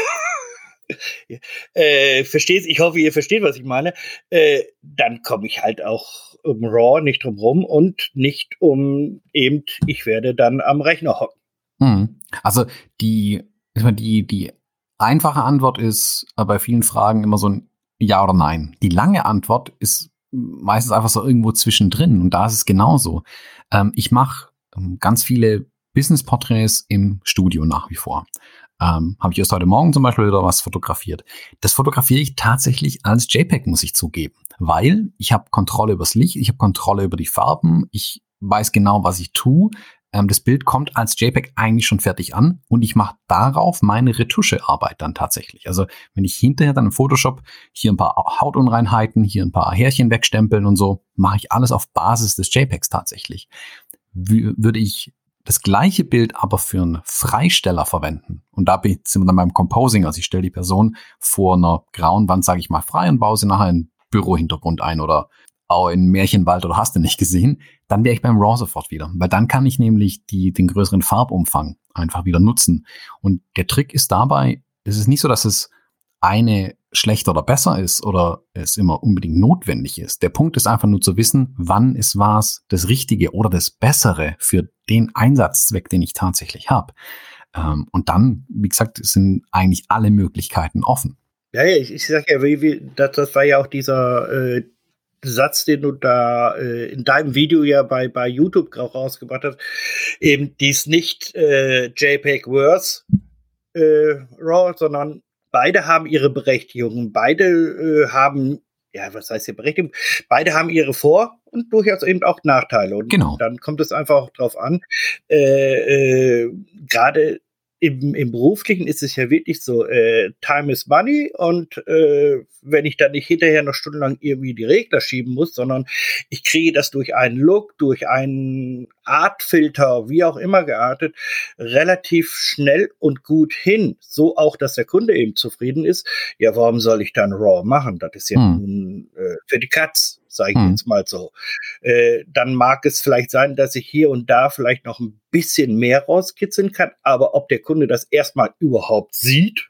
äh, versteht, ich hoffe, ihr versteht, was ich meine, äh, dann komme ich halt auch um Raw nicht drum rum und nicht um eben, ich werde dann am Rechner hocken. Hm. Also die, die, die einfache Antwort ist äh, bei vielen Fragen immer so ein Ja oder Nein. Die lange Antwort ist meistens einfach so irgendwo zwischendrin und da ist es genauso. Ähm, ich mache ähm, ganz viele Business-Porträts im Studio nach wie vor. Ähm, Habe ich erst heute Morgen zum Beispiel wieder was fotografiert. Das fotografiere ich tatsächlich als JPEG, muss ich zugeben, weil ich habe Kontrolle übers Licht, ich habe Kontrolle über die Farben, ich weiß genau, was ich tue. ähm, das Bild kommt als JPEG eigentlich schon fertig an und ich mache darauf meine Retuschearbeit dann tatsächlich. Also wenn ich hinterher dann im Photoshop hier ein paar Hautunreinheiten, hier ein paar Härchen wegstempeln und so, mache ich alles auf Basis des JPEGs tatsächlich. Würde ich das gleiche Bild aber für einen Freisteller verwenden. Und da sind wir dann beim Composing. Also ich stelle die Person vor einer grauen Wand, sage ich mal, frei und baue sie nachher in Bürohintergrund ein oder auch in Märchenwald oder hast du nicht gesehen, dann wäre ich beim RAW sofort wieder. Weil dann kann ich nämlich die, den größeren Farbumfang einfach wieder nutzen. Und der Trick ist dabei, es ist nicht so, dass es eine schlechter oder besser ist oder es immer unbedingt notwendig ist. Der Punkt ist einfach nur zu wissen, wann ist was das Richtige oder das Bessere für den Einsatzzweck, den ich tatsächlich habe. Ähm, und dann, wie gesagt, sind eigentlich alle Möglichkeiten offen. Ja, ich, ich sag ja, wie, wie, das, das war ja auch dieser äh, Satz, den du da äh, in deinem Video ja bei, bei YouTube auch rausgebracht hast, eben dies nicht äh, JPEG Worse äh, RAW, sondern beide haben ihre Berechtigung, beide äh, haben, ja, was heißt hier Berechtigung? Beide haben ihre Vor- und durchaus eben auch Nachteile. Und genau. dann kommt es einfach auch drauf an, äh, äh, gerade im, im Beruflichen ist es ja wirklich so, äh, Time is Money und äh, wenn ich dann nicht hinterher noch stundenlang irgendwie die Regler schieben muss, sondern ich kriege das durch einen Look, durch einen Artfilter, wie auch immer geartet, relativ schnell und gut hin. So auch, dass der Kunde eben zufrieden ist. Ja, warum soll ich dann RAW machen? Das ist ja hm. nun äh, für die Katz sage ich hm. jetzt mal so. Äh, dann mag es vielleicht sein, dass ich hier und da vielleicht noch ein bisschen mehr rauskitzeln kann, aber ob der Kunde das erstmal überhaupt sieht,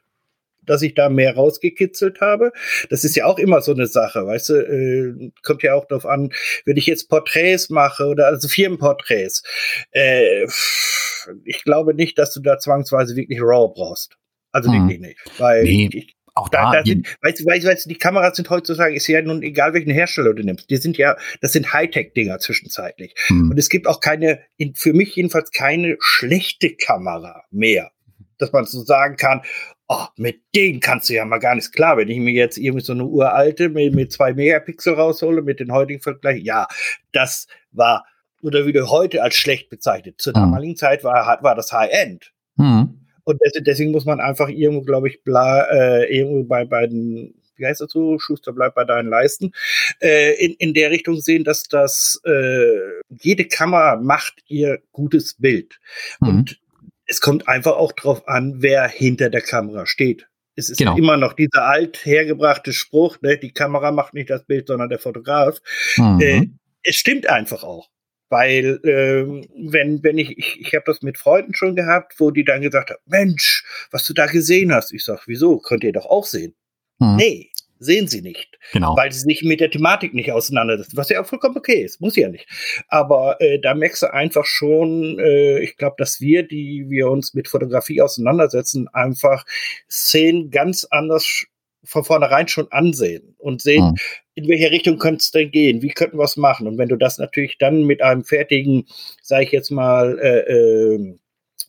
dass ich da mehr rausgekitzelt habe. Das ist ja auch immer so eine Sache, weißt du, äh, kommt ja auch darauf an, wenn ich jetzt Porträts mache oder also Firmenporträts, äh, ich glaube nicht, dass du da zwangsweise wirklich RAW brauchst. Also hm. wirklich nicht. Weil nee. ich, auch da, da, sind, weißt du, weißt, weißt, die Kameras sind heutzutage, ist ja nun egal welchen Hersteller du nimmst, die sind ja, das sind Hightech-Dinger zwischenzeitlich. Hm. Und es gibt auch keine, für mich jedenfalls keine schlechte Kamera mehr. Dass man so sagen kann, oh, mit denen kannst du ja mal gar nichts klar. Wenn ich mir jetzt irgendwie so eine uralte mit, mit zwei Megapixel raushole, mit den heutigen Vergleich, ja, das war, oder wie du heute als schlecht bezeichnet. Zur hm. damaligen Zeit war, war das High-End. Hm. Und deswegen muss man einfach irgendwo, glaube ich, bla, äh, irgendwo bei, bei den, wie heißt das so, Schuster bleibt bei deinen Leisten, äh, in, in der Richtung sehen, dass das äh, jede Kamera macht ihr gutes Bild. Mhm. Und es kommt einfach auch drauf an, wer hinter der Kamera steht. Es ist genau. immer noch dieser alt hergebrachte Spruch, ne, die Kamera macht nicht das Bild, sondern der Fotograf. Mhm. Äh, es stimmt einfach auch. Weil ähm, wenn, wenn ich, ich, ich habe das mit Freunden schon gehabt, wo die dann gesagt haben, Mensch, was du da gesehen hast. Ich sag, wieso? Könnt ihr doch auch sehen. Hm. Nee, sehen sie nicht. Genau. Weil sie sich mit der Thematik nicht auseinandersetzen, was ja auch vollkommen okay ist, muss ja nicht. Aber äh, da merkst du einfach schon, äh, ich glaube, dass wir, die wir uns mit Fotografie auseinandersetzen, einfach Szenen ganz anders von vornherein schon ansehen und sehen, mhm. in welche Richtung könnte es denn gehen, wie könnten wir es machen. Und wenn du das natürlich dann mit einem fertigen, sage ich jetzt mal, äh, äh,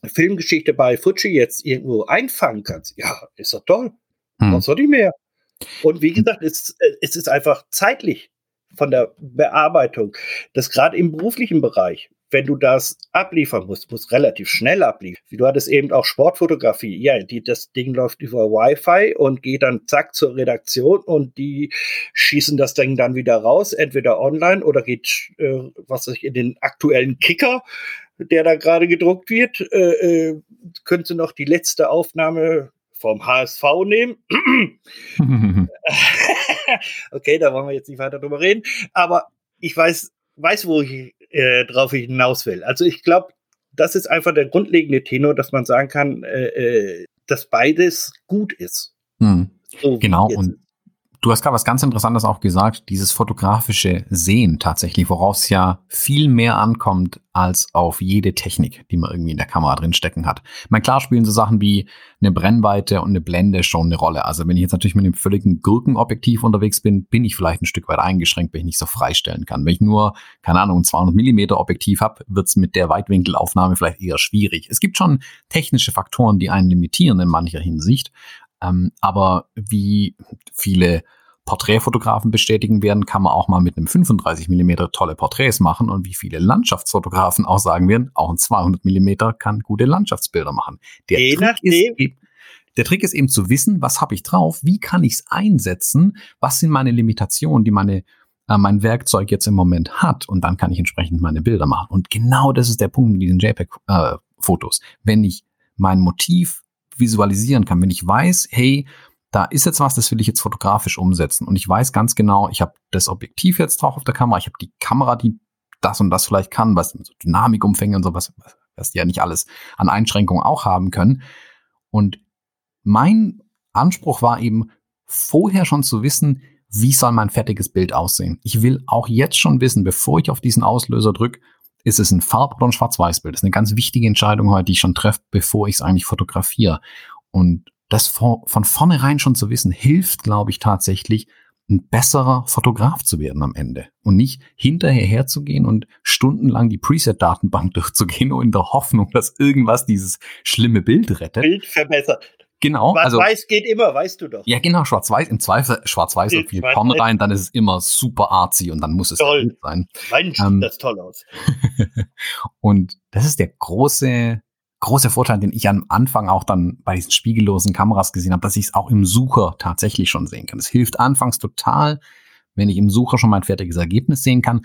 Filmgeschichte bei Fuji jetzt irgendwo einfangen kannst, ja, ist doch toll. Mhm. Was soll ich mehr? Und wie gesagt, es, es ist einfach zeitlich von der Bearbeitung, das gerade im beruflichen Bereich wenn du das abliefern musst, musst relativ schnell abliefern. Du hattest eben auch Sportfotografie. Ja, die, das Ding läuft über Wi-Fi und geht dann zack zur Redaktion und die schießen das Ding dann wieder raus, entweder online oder geht, äh, was weiß ich, in den aktuellen Kicker, der da gerade gedruckt wird. Äh, äh, könnte noch die letzte Aufnahme vom HSV nehmen. okay, da wollen wir jetzt nicht weiter drüber reden. Aber ich weiß, weiß, wo ich äh, drauf hinaus will. Also ich glaube, das ist einfach der grundlegende Tenor, dass man sagen kann, äh, äh dass beides gut ist. Hm. So genau, und Du hast gerade was ganz Interessantes auch gesagt, dieses fotografische Sehen tatsächlich, woraus ja viel mehr ankommt als auf jede Technik, die man irgendwie in der Kamera drin stecken hat. Mein klar spielen so Sachen wie eine Brennweite und eine Blende schon eine Rolle. Also wenn ich jetzt natürlich mit einem völligen Gurkenobjektiv unterwegs bin, bin ich vielleicht ein Stück weit eingeschränkt, wenn ich nicht so freistellen kann. Wenn ich nur, keine Ahnung, ein 200 Millimeter Objektiv habe, wird es mit der Weitwinkelaufnahme vielleicht eher schwierig. Es gibt schon technische Faktoren, die einen limitieren in mancher Hinsicht. Ähm, aber wie viele Porträtfotografen bestätigen werden, kann man auch mal mit einem 35 Millimeter tolle Porträts machen und wie viele Landschaftsfotografen auch sagen werden, auch ein 200 Millimeter kann gute Landschaftsbilder machen. Der Je Trick, nachdem. ist, der Trick ist eben zu wissen, was habe ich drauf, wie kann ich es einsetzen, was sind meine Limitationen, die meine äh, mein Werkzeug jetzt im Moment hat und dann kann ich entsprechend meine Bilder machen. Und genau das ist der Punkt mit diesen JPEG-Fotos. Äh, Wenn ich mein Motiv visualisieren kann, wenn ich weiß, hey, da ist jetzt was, das will ich jetzt fotografisch umsetzen und ich weiß ganz genau, ich habe das Objektiv jetzt drauf auf der Kamera, ich habe die Kamera, die das und das vielleicht kann, was so Dynamikumfänge und sowas, was die ja nicht alles an Einschränkungen auch haben können. Und mein Anspruch war eben, vorher schon zu wissen, wie soll mein fertiges Bild aussehen. Ich will auch jetzt schon wissen, bevor ich auf diesen Auslöser drücke, ist es ein Farb- oder ein Schwarz-Weiß-Bild. Das ist eine ganz wichtige Entscheidung heute, die ich schon treffe, bevor ich es eigentlich fotografiere. Und das von, von vornherein schon zu wissen, hilft, glaube ich, tatsächlich, ein besserer Fotograf zu werden am Ende. Und nicht hinterher herzugehen und stundenlang die Preset-Datenbank durchzugehen, nur in der Hoffnung, dass irgendwas dieses schlimme Bild rettet. Bild verbessert. Genau. Schwarz-Weiß also, geht immer, weißt du doch. Ja, genau, Schwarz-Weiß. Im Zweifel Schwarz-Weiß und viel Korn rein, dann ist es immer super artsy und dann muss es toll. gut sein. Mensch, ähm, das toll aus. und das ist der große, große Vorteil, den ich am Anfang auch dann bei diesen spiegellosen Kameras gesehen habe, dass ich es auch im Sucher tatsächlich schon sehen kann. Es hilft anfangs total, wenn ich im Sucher schon mein fertiges Ergebnis sehen kann.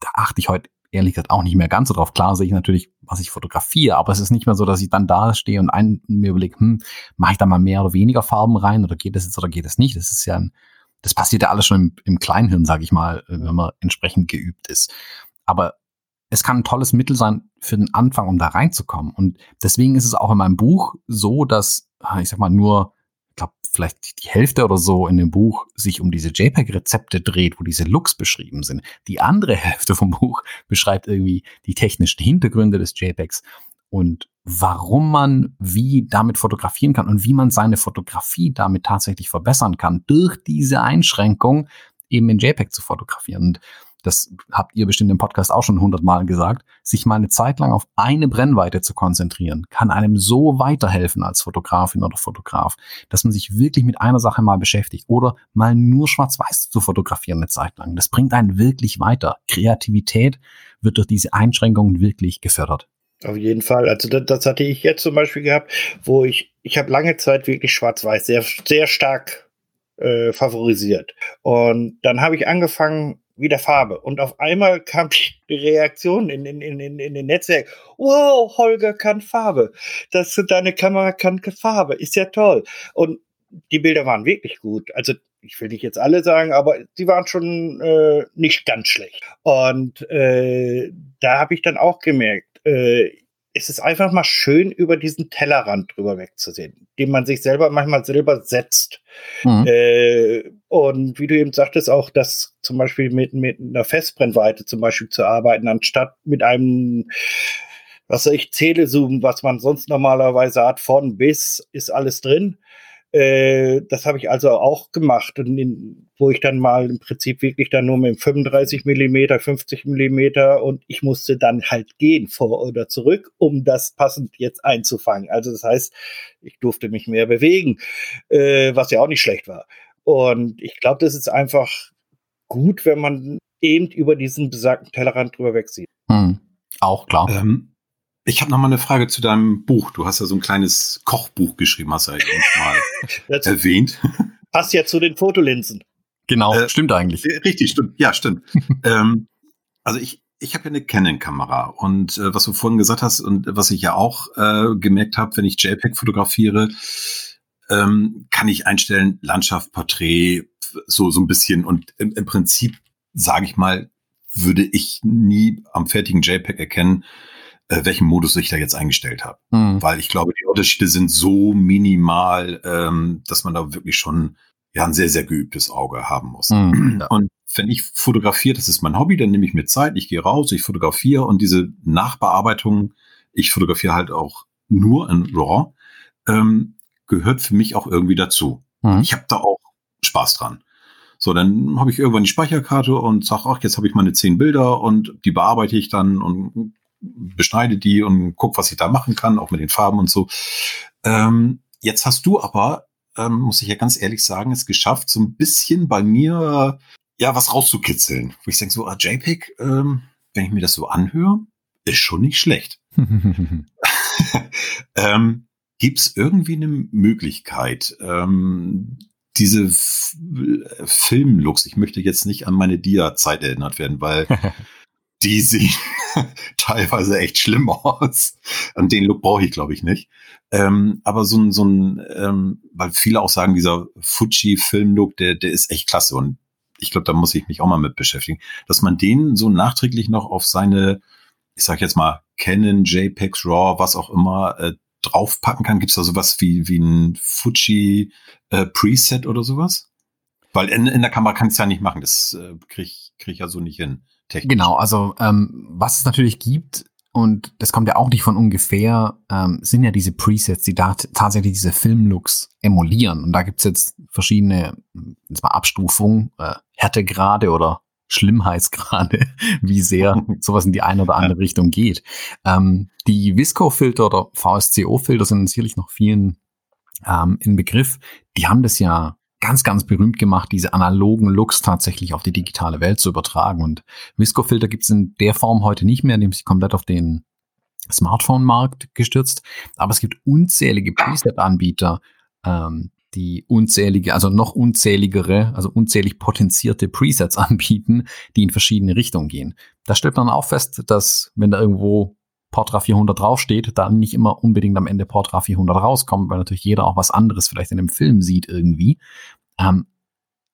Da achte ich heute ehrlich gesagt auch nicht mehr ganz so drauf. Klar sehe ich natürlich, was ich fotografiere, aber es ist nicht mehr so, dass ich dann da stehe und ein, mir überlege, hm, mache ich da mal mehr oder weniger Farben rein oder geht das jetzt oder geht das nicht? Das ist ja ein, das passiert ja alles schon im, im Kleinhirn, sage ich mal, äh, wenn man entsprechend geübt ist. Aber es kann ein tolles Mittel sein für den Anfang, um da reinzukommen. Und deswegen ist es auch in meinem Buch so, dass, ah, ich sag mal, nur ich glaube, vielleicht die Hälfte oder so in dem Buch sich um diese JPEG-Rezepte dreht, wo diese Looks beschrieben sind. Die andere Hälfte vom Buch beschreibt irgendwie die technischen Hintergründe des JPEGs und warum man wie damit fotografieren kann und wie man seine Fotografie damit tatsächlich verbessern kann, durch diese Einschränkung eben in JPEG zu fotografieren. Und das habt ihr bestimmt im Podcast auch schon hundertmal gesagt, sich mal eine Zeit lang auf eine Brennweite zu konzentrieren, kann einem so weiterhelfen als Fotografin oder Fotograf, dass man sich wirklich mit einer Sache mal beschäftigt oder mal nur schwarz-weiß zu fotografieren eine Zeit lang. Das bringt einen wirklich weiter. Kreativität wird durch diese Einschränkungen wirklich gefördert. Auf jeden Fall. Also das, das hatte ich jetzt zum Beispiel gehabt, wo ich, ich habe lange Zeit wirklich schwarz-weiß sehr, sehr stark äh, favorisiert. Und dann habe ich angefangen, wieder Farbe. Und auf einmal kam die Reaktion in, in, in, in, den Netzwerken. Wow, Holger kann Farbe. Das deine Kamera kann Farbe. Ist ja toll. Und die Bilder waren wirklich gut. Also ich will nicht jetzt alle sagen, aber sie waren schon äh, nicht ganz schlecht. Und äh, da habe ich dann auch gemerkt, äh, es ist einfach mal schön, über diesen Tellerrand drüber wegzusehen, den man sich selber manchmal selber setzt. Mhm. Äh, und wie du eben sagtest, auch das zum Beispiel mit, mit einer Festbrennweite zum Beispiel zu arbeiten, anstatt mit einem, was soll ich, Telezoom, was man sonst normalerweise hat, von bis ist alles drin. Äh, das habe ich also auch gemacht, und in, wo ich dann mal im Prinzip wirklich dann nur mit 35 Millimeter, 50 Millimeter und ich musste dann halt gehen vor oder zurück, um das passend jetzt einzufangen. Also das heißt, ich durfte mich mehr bewegen, äh, was ja auch nicht schlecht war. Und ich glaube, das ist einfach gut, wenn man eben über diesen besagten Tellerrand drüber wegsieht. Hm. Auch klar. Ähm, ich habe noch mal eine Frage zu deinem Buch. Du hast ja so ein kleines Kochbuch geschrieben, hast du ja mal erwähnt. Passt ja zu den Fotolinsen. Genau, äh, stimmt eigentlich. Äh, richtig, stimmt. Ja, stimmt. ähm, also ich, ich habe ja eine Canon-Kamera und äh, was du vorhin gesagt hast und was ich ja auch äh, gemerkt habe, wenn ich JPEG fotografiere, ähm, kann ich einstellen Landschaft, Porträt, so so ein bisschen und im, im Prinzip sage ich mal, würde ich nie am fertigen JPEG erkennen, äh, welchen Modus ich da jetzt eingestellt habe. Mhm. Weil ich glaube, die Unterschiede sind so minimal, ähm, dass man da wirklich schon ja ein sehr, sehr geübtes Auge haben muss. Mhm, ja. Und wenn ich fotografiere, das ist mein Hobby, dann nehme ich mir Zeit, ich gehe raus, ich fotografiere und diese Nachbearbeitung, ich fotografiere halt auch nur in RAW, ähm, gehört für mich auch irgendwie dazu. Mhm. Ich habe da auch Spaß dran. So, dann habe ich irgendwann die Speicherkarte und sage, ach, jetzt habe ich meine zehn Bilder und die bearbeite ich dann und beschneide die und guck, was ich da machen kann, auch mit den Farben und so. Ähm, jetzt hast du aber ähm, muss ich ja ganz ehrlich sagen, es geschafft, so ein bisschen bei mir ja was rauszukitzeln. Wo ich denke so, ah, JPEG, ähm, wenn ich mir das so anhöre, ist schon nicht schlecht. ähm, Gibt es irgendwie eine Möglichkeit, ähm, diese F Filmlooks, ich möchte jetzt nicht an meine Dia-Zeit erinnert werden, weil die sehen teilweise echt schlimm aus. An den Look brauche ich, glaube ich, nicht. Ähm, aber so ein, so ein ähm, weil viele auch sagen, dieser Fuji-Film-Look, der, der ist echt klasse. Und ich glaube, da muss ich mich auch mal mit beschäftigen, dass man den so nachträglich noch auf seine, ich sag jetzt mal, Canon, JPEGs, RAW, was auch immer, äh, draufpacken kann? Gibt es da sowas wie, wie ein Fuji äh, Preset oder sowas? Weil in, in der Kamera kann ich es ja nicht machen. Das äh, kriege krieg ich ja so nicht hin. Technisch. Genau, also ähm, was es natürlich gibt, und das kommt ja auch nicht von ungefähr, ähm, sind ja diese Presets, die da tatsächlich diese Filmlooks emulieren. Und da gibt's jetzt verschiedene jetzt mal Abstufungen, äh, Härtegrade oder Schlimmheitsgrade, wie sehr sowas in die eine oder andere Richtung geht. Ähm, die Visco-Filter oder VSCO-Filter sind sicherlich noch vielen ähm, in Begriff. Die haben das ja ganz, ganz berühmt gemacht, diese analogen Looks tatsächlich auf die digitale Welt zu übertragen. Und Visco-Filter gibt es in der Form heute nicht mehr, indem sich komplett auf den Smartphone-Markt gestürzt. Aber es gibt unzählige Preset-Anbieter, ähm, die unzählige, also noch unzähligere, also unzählig potenzierte Presets anbieten, die in verschiedene Richtungen gehen. Da stellt man auch fest, dass wenn da irgendwo Portra 400 draufsteht, dann nicht immer unbedingt am Ende Portra 400 rauskommt, weil natürlich jeder auch was anderes vielleicht in dem Film sieht irgendwie. Ähm,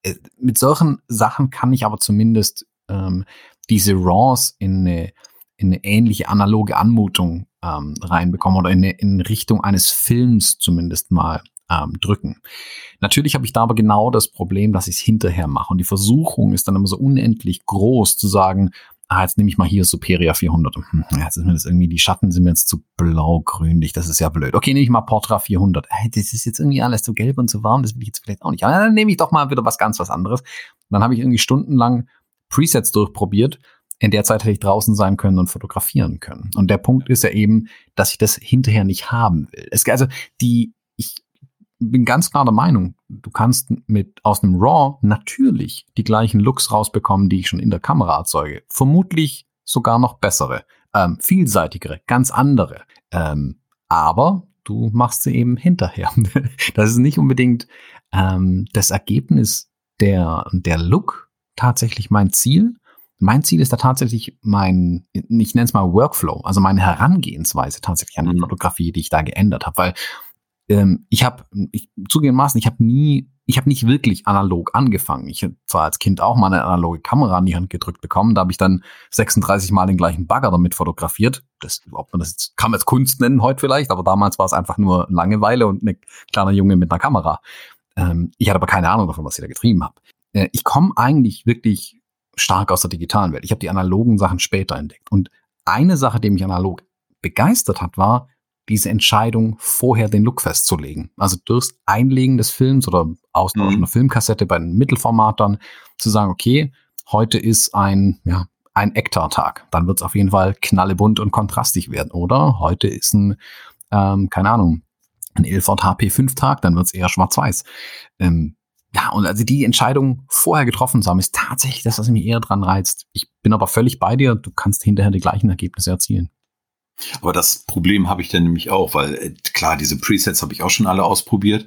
äh, mit solchen Sachen kann ich aber zumindest ähm, diese RAWs in eine, in eine ähnliche analoge Anmutung ähm, reinbekommen oder in, eine, in Richtung eines Films zumindest mal ähm, drücken. Natürlich habe ich da aber genau das Problem, dass ich es hinterher mache. Und die Versuchung ist dann immer so unendlich groß zu sagen, ah, jetzt nehme ich mal hier Superior 400. Hm, jetzt ist mir das irgendwie, die Schatten sind mir jetzt zu blau-grünlich, das ist ja blöd. Okay, nehme ich mal Portra 400. Hey, das ist jetzt irgendwie alles zu gelb und zu warm, das will ich jetzt vielleicht auch nicht. Aber dann nehme ich doch mal wieder was ganz was anderes. dann habe ich irgendwie stundenlang Presets durchprobiert. In der Zeit hätte ich draußen sein können und fotografieren können. Und der Punkt ist ja eben, dass ich das hinterher nicht haben will. Es, also die, bin ganz klar der Meinung, du kannst mit aus einem RAW natürlich die gleichen Looks rausbekommen, die ich schon in der Kamera erzeuge. Vermutlich sogar noch bessere, ähm, vielseitigere, ganz andere. Ähm, aber du machst sie eben hinterher. das ist nicht unbedingt ähm, das Ergebnis der, der Look tatsächlich mein Ziel. Mein Ziel ist da tatsächlich mein, ich nenne es mal Workflow, also meine Herangehensweise tatsächlich an die mhm. Fotografie, die ich da geändert habe, weil ähm, ich habe, zugegebenermaßen, ich habe nie, ich habe nicht wirklich analog angefangen. Ich habe zwar als Kind auch mal eine analoge Kamera in die Hand gedrückt bekommen, da habe ich dann 36 Mal den gleichen Bagger damit fotografiert. Das, ob man das jetzt, kann man jetzt Kunst nennen heute vielleicht, aber damals war es einfach nur Langeweile und ein kleiner Junge mit einer Kamera. Ähm, ich hatte aber keine Ahnung davon, was ich da getrieben habe. Äh, ich komme eigentlich wirklich stark aus der digitalen Welt. Ich habe die analogen Sachen später entdeckt. Und eine Sache, die mich analog begeistert hat, war, diese Entscheidung, vorher den Look festzulegen. Also durchs Einlegen des Films oder Austausch mhm. einer Filmkassette bei den Mittelformatern zu sagen, okay, heute ist ein, ja, ein Ektar-Tag. Dann wird es auf jeden Fall knallebunt und kontrastig werden. Oder heute ist ein, ähm, keine Ahnung, ein Ilford HP5-Tag, dann wird es eher schwarz-weiß. Ähm, ja, und also die Entscheidung vorher getroffen zu haben, ist tatsächlich das, was mich eher dran reizt. Ich bin aber völlig bei dir, du kannst hinterher die gleichen Ergebnisse erzielen. Aber das Problem habe ich dann nämlich auch, weil äh, klar, diese Presets habe ich auch schon alle ausprobiert.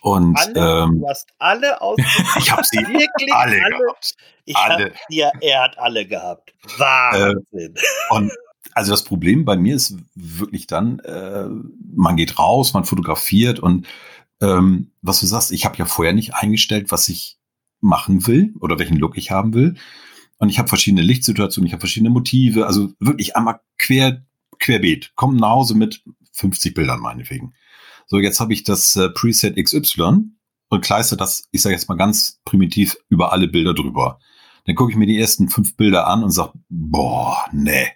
Und alle? Ähm, du hast alle ausprobiert. ich habe sie Wirklich alle, alle gehabt. Ich alle. Ja, er hat alle gehabt. Wahnsinn. Äh, und also das Problem bei mir ist wirklich dann, äh, man geht raus, man fotografiert und ähm, was du sagst, ich habe ja vorher nicht eingestellt, was ich machen will oder welchen Look ich haben will. Und ich habe verschiedene Lichtsituationen, ich habe verschiedene Motive, also wirklich einmal quer querbeet, komm nach Hause mit 50 Bildern meinetwegen. So, jetzt habe ich das äh, Preset XY und kleister das, ich sage jetzt mal ganz primitiv, über alle Bilder drüber. Dann gucke ich mir die ersten fünf Bilder an und sage, boah, nee,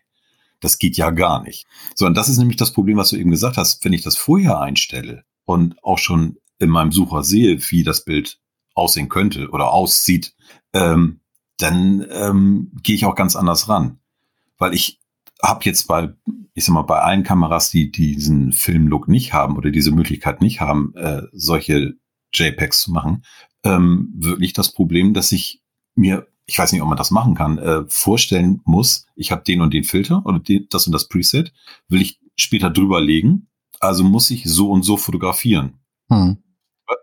das geht ja gar nicht. So, und das ist nämlich das Problem, was du eben gesagt hast. Wenn ich das vorher einstelle und auch schon in meinem Sucher sehe, wie das Bild aussehen könnte oder aussieht, ähm, dann ähm, gehe ich auch ganz anders ran. Weil ich habe jetzt bei, ich sag mal, bei allen Kameras, die diesen Filmlook nicht haben oder diese Möglichkeit nicht haben, äh, solche JPEGs zu machen, ähm, wirklich das Problem, dass ich mir, ich weiß nicht, ob man das machen kann, äh, vorstellen muss, ich habe den und den Filter oder die, das und das Preset, will ich später drüber legen, also muss ich so und so fotografieren. Hm.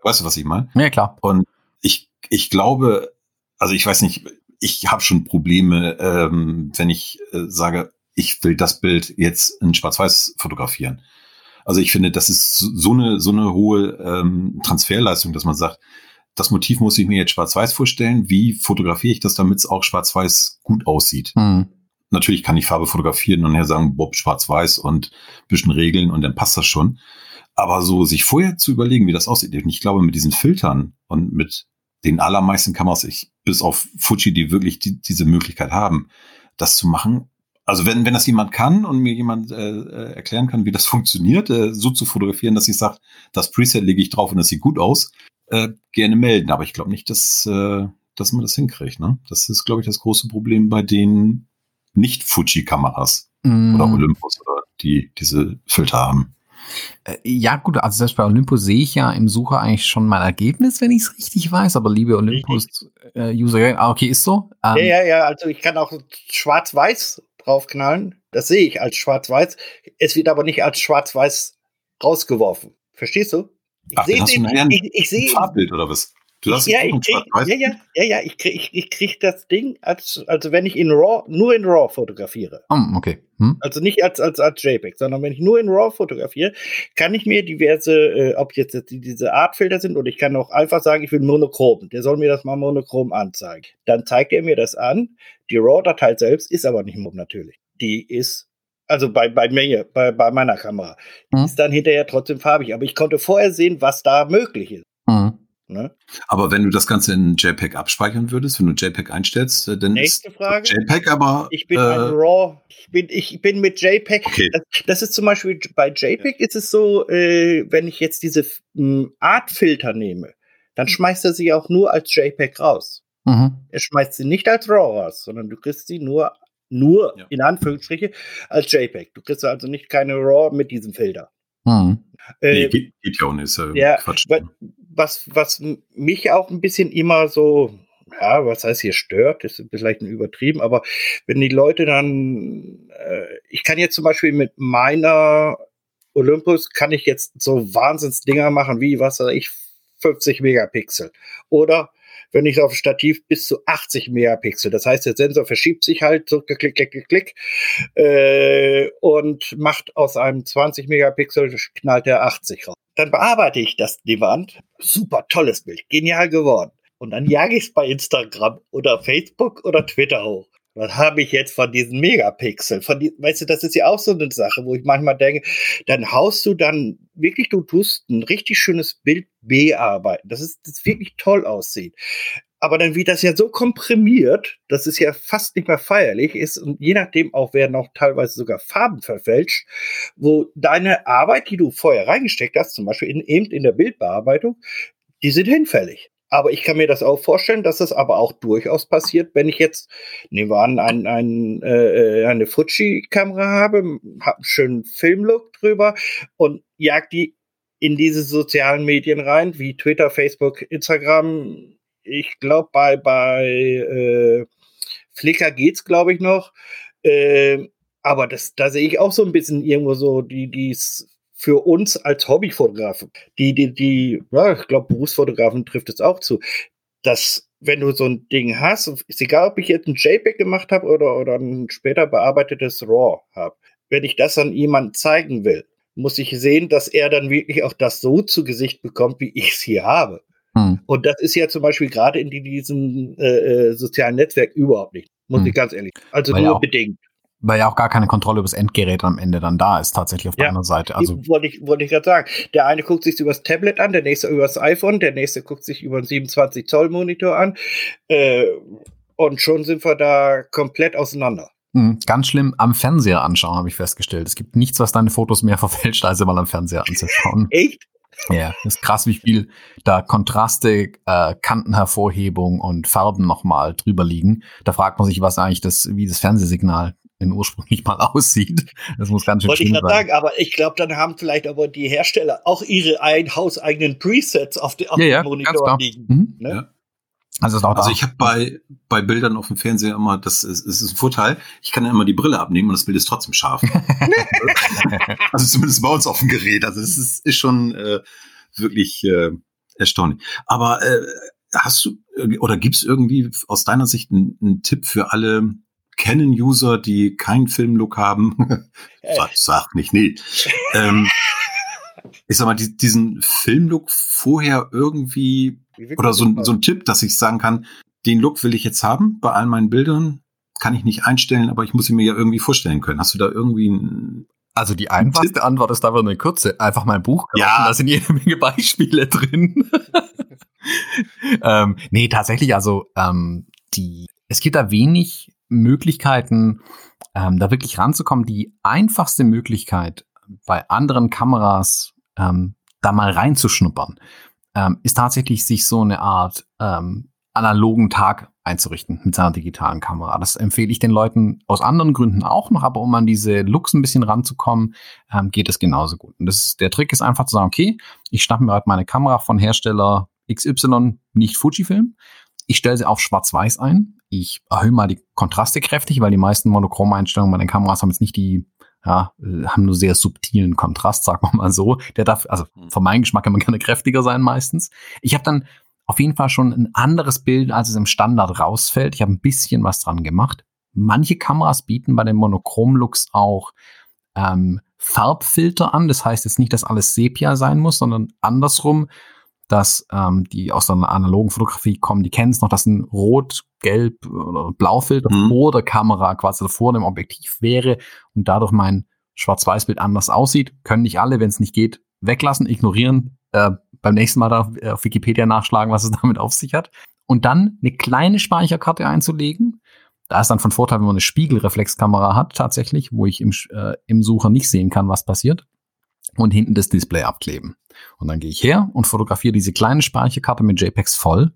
Weißt du, was ich meine? Ja, klar. Und ich, ich glaube, also ich weiß nicht, ich habe schon Probleme, ähm, wenn ich äh, sage, ich will das Bild jetzt in Schwarz-Weiß fotografieren. Also ich finde, das ist so eine, so eine hohe ähm, Transferleistung, dass man sagt, das Motiv muss ich mir jetzt schwarz-weiß vorstellen. Wie fotografiere ich das, damit es auch schwarz-weiß gut aussieht? Mhm. Natürlich kann ich Farbe fotografieren und her sagen, Bob, schwarz-weiß und bisschen regeln und dann passt das schon. Aber so sich vorher zu überlegen, wie das aussieht, und ich glaube, mit diesen Filtern und mit den allermeisten Kameras, ich, bis auf Fuji, die wirklich die, diese Möglichkeit haben, das zu machen, also wenn, wenn das jemand kann und mir jemand äh, äh, erklären kann, wie das funktioniert, äh, so zu fotografieren, dass ich sage, das Preset lege ich drauf und das sieht gut aus, äh, gerne melden. Aber ich glaube nicht, dass, äh, dass man das hinkriegt. Ne? Das ist, glaube ich, das große Problem bei den nicht-Fuji-Kameras mm. oder Olympus oder die diese Filter haben. Äh, ja, gut, also selbst bei Olympus sehe ich ja im Sucher eigentlich schon mein Ergebnis, wenn ich es richtig weiß, aber liebe Olympus-User, äh, ah, okay, ist so. Ähm, ja, ja, ja, also ich kann auch schwarz-weiß draufknallen. Das sehe ich als schwarz-weiß. Es wird aber nicht als schwarz-weiß rausgeworfen. Verstehst du? Ich sehe den, ich, ich sehe Farbbild oder was? Du hast ja, ich krieg, ja, ja, ja, ja, ich krieg, ich, ich krieg das Ding, als, also wenn ich in RAW, nur in RAW fotografiere. Oh, okay. Hm? Also nicht als, als, als JPEG, sondern wenn ich nur in RAW fotografiere, kann ich mir diverse, äh, ob jetzt diese Artfilter sind oder ich kann auch einfach sagen, ich will monochrom. Der soll mir das mal monochrom anzeigen. Dann zeigt er mir das an. Die RAW-Datei selbst ist aber nicht monochrom natürlich. Die ist also bei, bei mir, bei, bei meiner Kamera. Hm? Ist dann hinterher trotzdem farbig. Aber ich konnte vorher sehen, was da möglich ist. Hm. Ne? Aber wenn du das Ganze in JPEG abspeichern würdest, wenn du JPEG einstellst, äh, dann Nächste ist Frage. JPEG aber. Ich bin äh, ein RAW. Ich bin, ich bin mit JPEG. Okay. Das, das, ist zum Beispiel bei JPEG ist es so, äh, wenn ich jetzt diese hm, Artfilter nehme, dann schmeißt er sie auch nur als JPEG raus. Mhm. Er schmeißt sie nicht als RAW raus, sondern du kriegst sie nur, nur ja. in Anführungsstriche als JPEG. Du kriegst also nicht keine RAW mit diesem Filter. Mhm. Äh, nee, geht, geht ja auch nicht. Äh, ja, Quatsch. Was, was mich auch ein bisschen immer so, ja, was heißt hier stört, ist vielleicht ein übertrieben, aber wenn die Leute dann, äh, ich kann jetzt zum Beispiel mit meiner Olympus, kann ich jetzt so Wahnsinnsdinger machen, wie, was weiß ich, 50 Megapixel. Oder wenn ich auf Stativ bis zu 80 Megapixel. Das heißt, der Sensor verschiebt sich halt so klick, klick, klick, klick äh, und macht aus einem 20 Megapixel knallt er 80 raus. Dann bearbeite ich das die Wand. Super tolles Bild, genial geworden. Und dann jage ich es bei Instagram oder Facebook oder Twitter hoch. Was habe ich jetzt von diesen Megapixel? Von die, weißt du, das ist ja auch so eine Sache, wo ich manchmal denke, dann haust du dann wirklich, du tust ein richtig schönes Bild bearbeiten, dass es das wirklich toll aussieht. Aber dann wird das ja so komprimiert, dass es ja fast nicht mehr feierlich ist und je nachdem auch werden auch teilweise sogar Farben verfälscht, wo deine Arbeit, die du vorher reingesteckt hast, zum Beispiel in, eben in der Bildbearbeitung, die sind hinfällig. Aber ich kann mir das auch vorstellen, dass das aber auch durchaus passiert, wenn ich jetzt, nehmen wir an, ein, ein, äh, eine Fuji-Kamera habe, habe einen schönen Filmlook drüber und jag die in diese sozialen Medien rein, wie Twitter, Facebook, Instagram. Ich glaube, bei, bei äh, Flickr geht's, glaube ich, noch. Äh, aber das, da sehe ich auch so ein bisschen irgendwo so die, die's für uns als Hobbyfotografen, die, die, die, ja, ich glaube, Berufsfotografen trifft es auch zu, dass wenn du so ein Ding hast, ist egal, ob ich jetzt ein JPEG gemacht habe oder, oder ein später bearbeitetes RAW habe, wenn ich das an jemanden zeigen will, muss ich sehen, dass er dann wirklich auch das so zu Gesicht bekommt, wie ich es hier habe. Hm. Und das ist ja zum Beispiel gerade in diesem äh, äh, sozialen Netzwerk überhaupt nicht, muss hm. ich ganz ehrlich. Also Weil nur bedingt weil ja auch gar keine Kontrolle über das Endgerät am Ende dann da ist, tatsächlich auf der anderen Seite. Also wollte ich, wollte ich gerade sagen. Der eine guckt sich übers Tablet an, der nächste übers iPhone, der nächste guckt sich über einen 27 Zoll Monitor an. Äh, und schon sind wir da komplett auseinander. Mhm, ganz schlimm am Fernseher anschauen, habe ich festgestellt. Es gibt nichts, was deine Fotos mehr verfälscht, als mal am Fernseher anzuschauen. Echt? Ja, ist krass, wie viel da Kontraste, äh, Kantenhervorhebung und Farben nochmal drüber liegen. Da fragt man sich, was eigentlich das, wie das Fernsehsignal denn ursprünglich mal aussieht. Das muss ganz schön Wollte ich gerade sagen, aber ich glaube, dann haben vielleicht aber die Hersteller auch ihre ein, hauseigenen Presets auf, die, auf ja, ja, dem Monitor liegen. Mhm. Ne? Ja. Also, also ich habe bei, bei Bildern auf dem Fernseher immer, das ist, ist ein Vorteil, ich kann ja immer die Brille abnehmen und das Bild ist trotzdem scharf. also zumindest bei uns auf dem Gerät. Also es ist, ist schon äh, wirklich äh, erstaunlich. Aber äh, hast du oder gibt es irgendwie aus deiner Sicht einen Tipp für alle Canon-User, die keinen Filmlook haben? sag, sag nicht, nee. ähm, ich sag mal, die, diesen Filmlook vorher irgendwie oder so, so ein Tipp, dass ich sagen kann, den Look will ich jetzt haben bei all meinen Bildern, kann ich nicht einstellen, aber ich muss ihn mir ja irgendwie vorstellen können. Hast du da irgendwie ein also die einfachste Antwort ist einfach eine kurze. Einfach mein Buch kaufen, ja. da sind jede Menge Beispiele drin. ähm, nee, tatsächlich, also ähm, die, es gibt da wenig Möglichkeiten, ähm, da wirklich ranzukommen. Die einfachste Möglichkeit bei anderen Kameras ähm, da mal reinzuschnuppern, ähm, ist tatsächlich sich so eine Art ähm, analogen Tag einzurichten mit seiner digitalen Kamera. Das empfehle ich den Leuten aus anderen Gründen auch noch, aber um an diese Looks ein bisschen ranzukommen, ähm, geht es genauso gut. Und das ist, der Trick ist einfach zu sagen, okay, ich schnappe mir halt meine Kamera von Hersteller XY, nicht Fujifilm. Ich stelle sie auf Schwarz-Weiß ein. Ich erhöhe mal die Kontraste kräftig, weil die meisten Monochrome-Einstellungen bei den Kameras haben jetzt nicht die ja, äh, haben nur sehr subtilen Kontrast, sagen wir mal so. Der darf, also hm. von meinem Geschmack kann man gerne kräftiger sein meistens. Ich habe dann auf jeden Fall schon ein anderes Bild, als es im Standard rausfällt. Ich habe ein bisschen was dran gemacht. Manche Kameras bieten bei den Monochrom-Looks auch ähm, Farbfilter an. Das heißt jetzt nicht, dass alles Sepia sein muss, sondern andersrum, dass ähm, die aus der analogen Fotografie kommen, die kennen es noch, dass ein Rot, Gelb oder Blaufilter mhm. vor der Kamera, quasi vor dem Objektiv wäre und dadurch mein Schwarz-Weiß-Bild anders aussieht. Können nicht alle, wenn es nicht geht, weglassen, ignorieren, äh, beim nächsten Mal da äh, auf Wikipedia nachschlagen, was es damit auf sich hat. Und dann eine kleine Speicherkarte einzulegen. Da ist dann von Vorteil, wenn man eine Spiegelreflexkamera hat, tatsächlich, wo ich im, äh, im Sucher nicht sehen kann, was passiert. Und hinten das Display abkleben. Und dann gehe ich her und fotografiere diese kleine Speicherkarte mit JPEGs voll.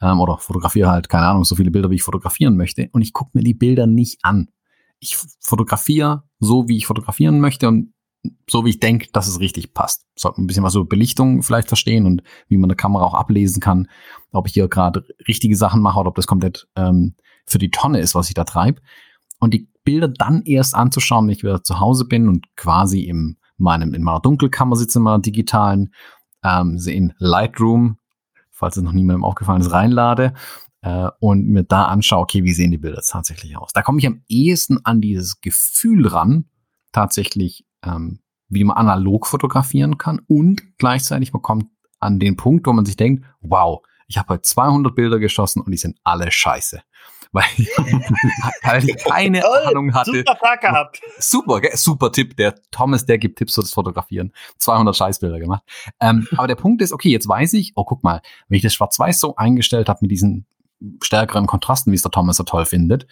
Ähm, oder fotografiere halt, keine Ahnung, so viele Bilder, wie ich fotografieren möchte. Und ich gucke mir die Bilder nicht an. Ich fotografiere so, wie ich fotografieren möchte und so wie ich denke, dass es richtig passt. Sollte ein bisschen was über Belichtung vielleicht verstehen und wie man eine Kamera auch ablesen kann, ob ich hier gerade richtige Sachen mache oder ob das komplett ähm, für die Tonne ist, was ich da treibe. Und die Bilder dann erst anzuschauen, wenn ich wieder zu Hause bin und quasi im meinem, in meiner Dunkelkammer sitze, in meiner digitalen, ähm, sie in Lightroom, falls es noch niemandem aufgefallen ist, reinlade äh, und mir da anschaue, okay, wie sehen die Bilder tatsächlich aus. Da komme ich am ehesten an dieses Gefühl ran, tatsächlich ähm, wie man analog fotografieren kann und gleichzeitig bekommt an den Punkt, wo man sich denkt, wow, ich habe heute 200 Bilder geschossen und die sind alle scheiße. Weil, weil ich keine Toll, Ahnung hatte. Super Tag gehabt. Super, super Tipp. Der Thomas, der gibt Tipps für das Fotografieren. 200 Scheißbilder gemacht. Ähm, aber der Punkt ist, okay, jetzt weiß ich, oh, guck mal, wenn ich das Schwarz-Weiß so eingestellt habe mit diesen stärkeren Kontrasten, wie es der Thomas so toll findet,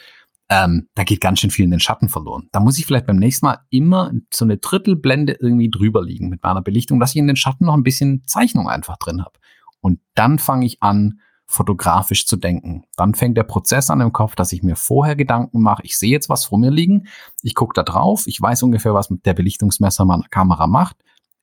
ähm, da geht ganz schön viel in den Schatten verloren. Da muss ich vielleicht beim nächsten Mal immer so eine Drittelblende irgendwie drüber liegen mit meiner Belichtung, dass ich in den Schatten noch ein bisschen Zeichnung einfach drin habe. Und dann fange ich an, fotografisch zu denken. Dann fängt der Prozess an im Kopf, dass ich mir vorher Gedanken mache, ich sehe jetzt was vor mir liegen, ich gucke da drauf, ich weiß ungefähr, was mit der Belichtungsmesser meiner Kamera macht.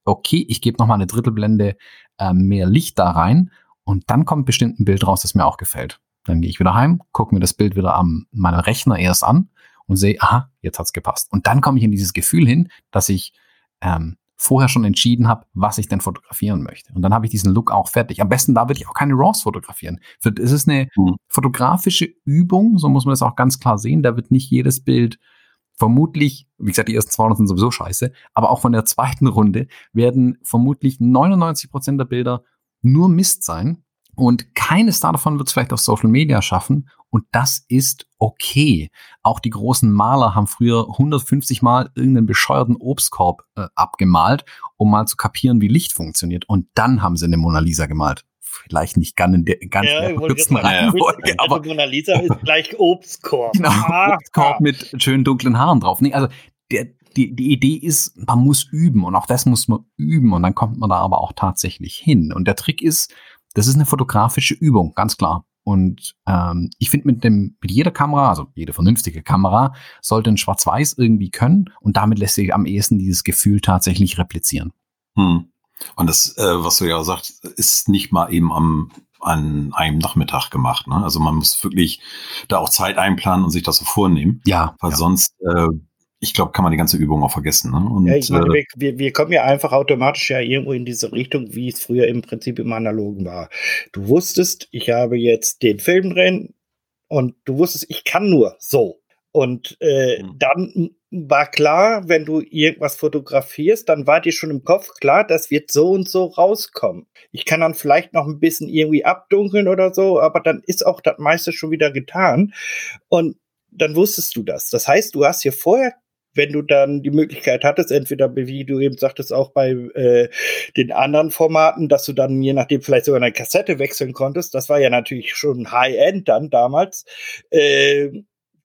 Okay, ich gebe nochmal eine Drittelblende äh, mehr Licht da rein und dann kommt bestimmt ein Bild raus, das mir auch gefällt. Dann gehe ich wieder heim, gucke mir das Bild wieder am meinem Rechner erst an und sehe, aha, jetzt hat's gepasst. Und dann komme ich in dieses Gefühl hin, dass ich ähm, vorher schon entschieden habe, was ich denn fotografieren möchte. Und dann habe ich diesen Look auch fertig. Am besten da würde ich auch keine RAWs fotografieren. Es ist eine mhm. fotografische Übung, so muss man das auch ganz klar sehen. Da wird nicht jedes Bild vermutlich, wie gesagt, die ersten 200 sind sowieso scheiße, aber auch von der zweiten Runde werden vermutlich 99 Prozent der Bilder nur Mist sein. Und keines davon wird es vielleicht auf Social Media schaffen. Und das ist okay. Auch die großen Maler haben früher 150 Mal irgendeinen bescheuerten Obstkorb äh, abgemalt, um mal zu kapieren, wie Licht funktioniert. Und dann haben sie eine Mona Lisa gemalt. Vielleicht nicht ganz in der, ganz ja, der Reihenfolge, aber Mona Lisa ist gleich Obstkorb. Genau, ah, Obstkorb ah. mit schönen dunklen Haaren drauf. Nee, also der, die, die Idee ist, man muss üben und auch das muss man üben und dann kommt man da aber auch tatsächlich hin. Und der Trick ist, das ist eine fotografische Übung, ganz klar. Und ähm, ich finde, mit dem, mit jeder Kamera, also jede vernünftige Kamera, sollte ein Schwarz-Weiß irgendwie können und damit lässt sich am ehesten dieses Gefühl tatsächlich replizieren. Hm. Und das, äh, was du ja sagst, ist nicht mal eben am an einem Nachmittag gemacht. Ne? Also man muss wirklich da auch Zeit einplanen und sich das so vornehmen. Ja. Weil ja. sonst, äh, ich glaube, kann man die ganze Übung auch vergessen. Ne? Und, ja, ich meine, äh, wir, wir kommen ja einfach automatisch ja irgendwo in diese Richtung, wie es früher im Prinzip im Analogen war. Du wusstest, ich habe jetzt den Film drin und du wusstest, ich kann nur so. Und äh, Mhm. dann war klar, wenn du irgendwas fotografierst, dann war dir schon im Kopf klar, das wird so und so rauskommen. Ich kann dann vielleicht noch ein bisschen irgendwie abdunkeln oder so, aber dann ist auch das meiste schon wieder getan. Und dann wusstest du das. Das heißt, du hast hier vorher wenn du dann die Möglichkeit hattest, entweder wie du eben sagtest, auch bei äh, den anderen Formaten, dass du dann je nachdem vielleicht sogar eine Kassette wechseln konntest, das war ja natürlich schon High-End dann damals, äh,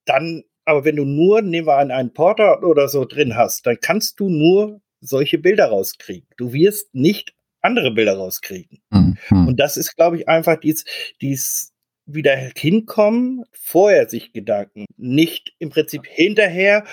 dann, aber wenn du nur, nehmen wir an, einen Porter oder so drin hast, dann kannst du nur solche Bilder rauskriegen. Du wirst nicht andere Bilder rauskriegen. Mhm. Und das ist, glaube ich, einfach dies, dies wieder hinkommen, vorher sich Gedanken, nicht im Prinzip hinterher,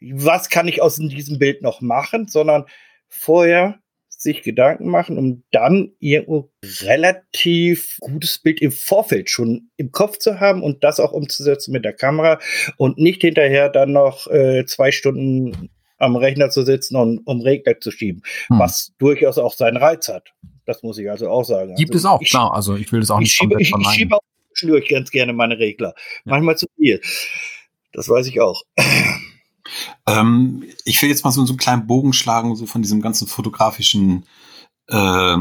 was kann ich aus diesem Bild noch machen, sondern vorher sich Gedanken machen, um dann irgendwo relativ gutes Bild im Vorfeld schon im Kopf zu haben und das auch umzusetzen mit der Kamera und nicht hinterher dann noch äh, zwei Stunden am Rechner zu sitzen und um Regler zu schieben, Hm. was durchaus auch seinen Reiz hat. Das muss ich also auch sagen. Gibt also es auch, ich, klar. Also ich will das auch ich nicht schiebe, komplett ich, ich schiebe auch zwischendurch ganz gerne meine Regler. Manchmal zu viel. Das weiß ich auch. Ähm, ich will jetzt mal so, so einen kleinen Bogen schlagen, so von diesem ganzen fotografischen äh,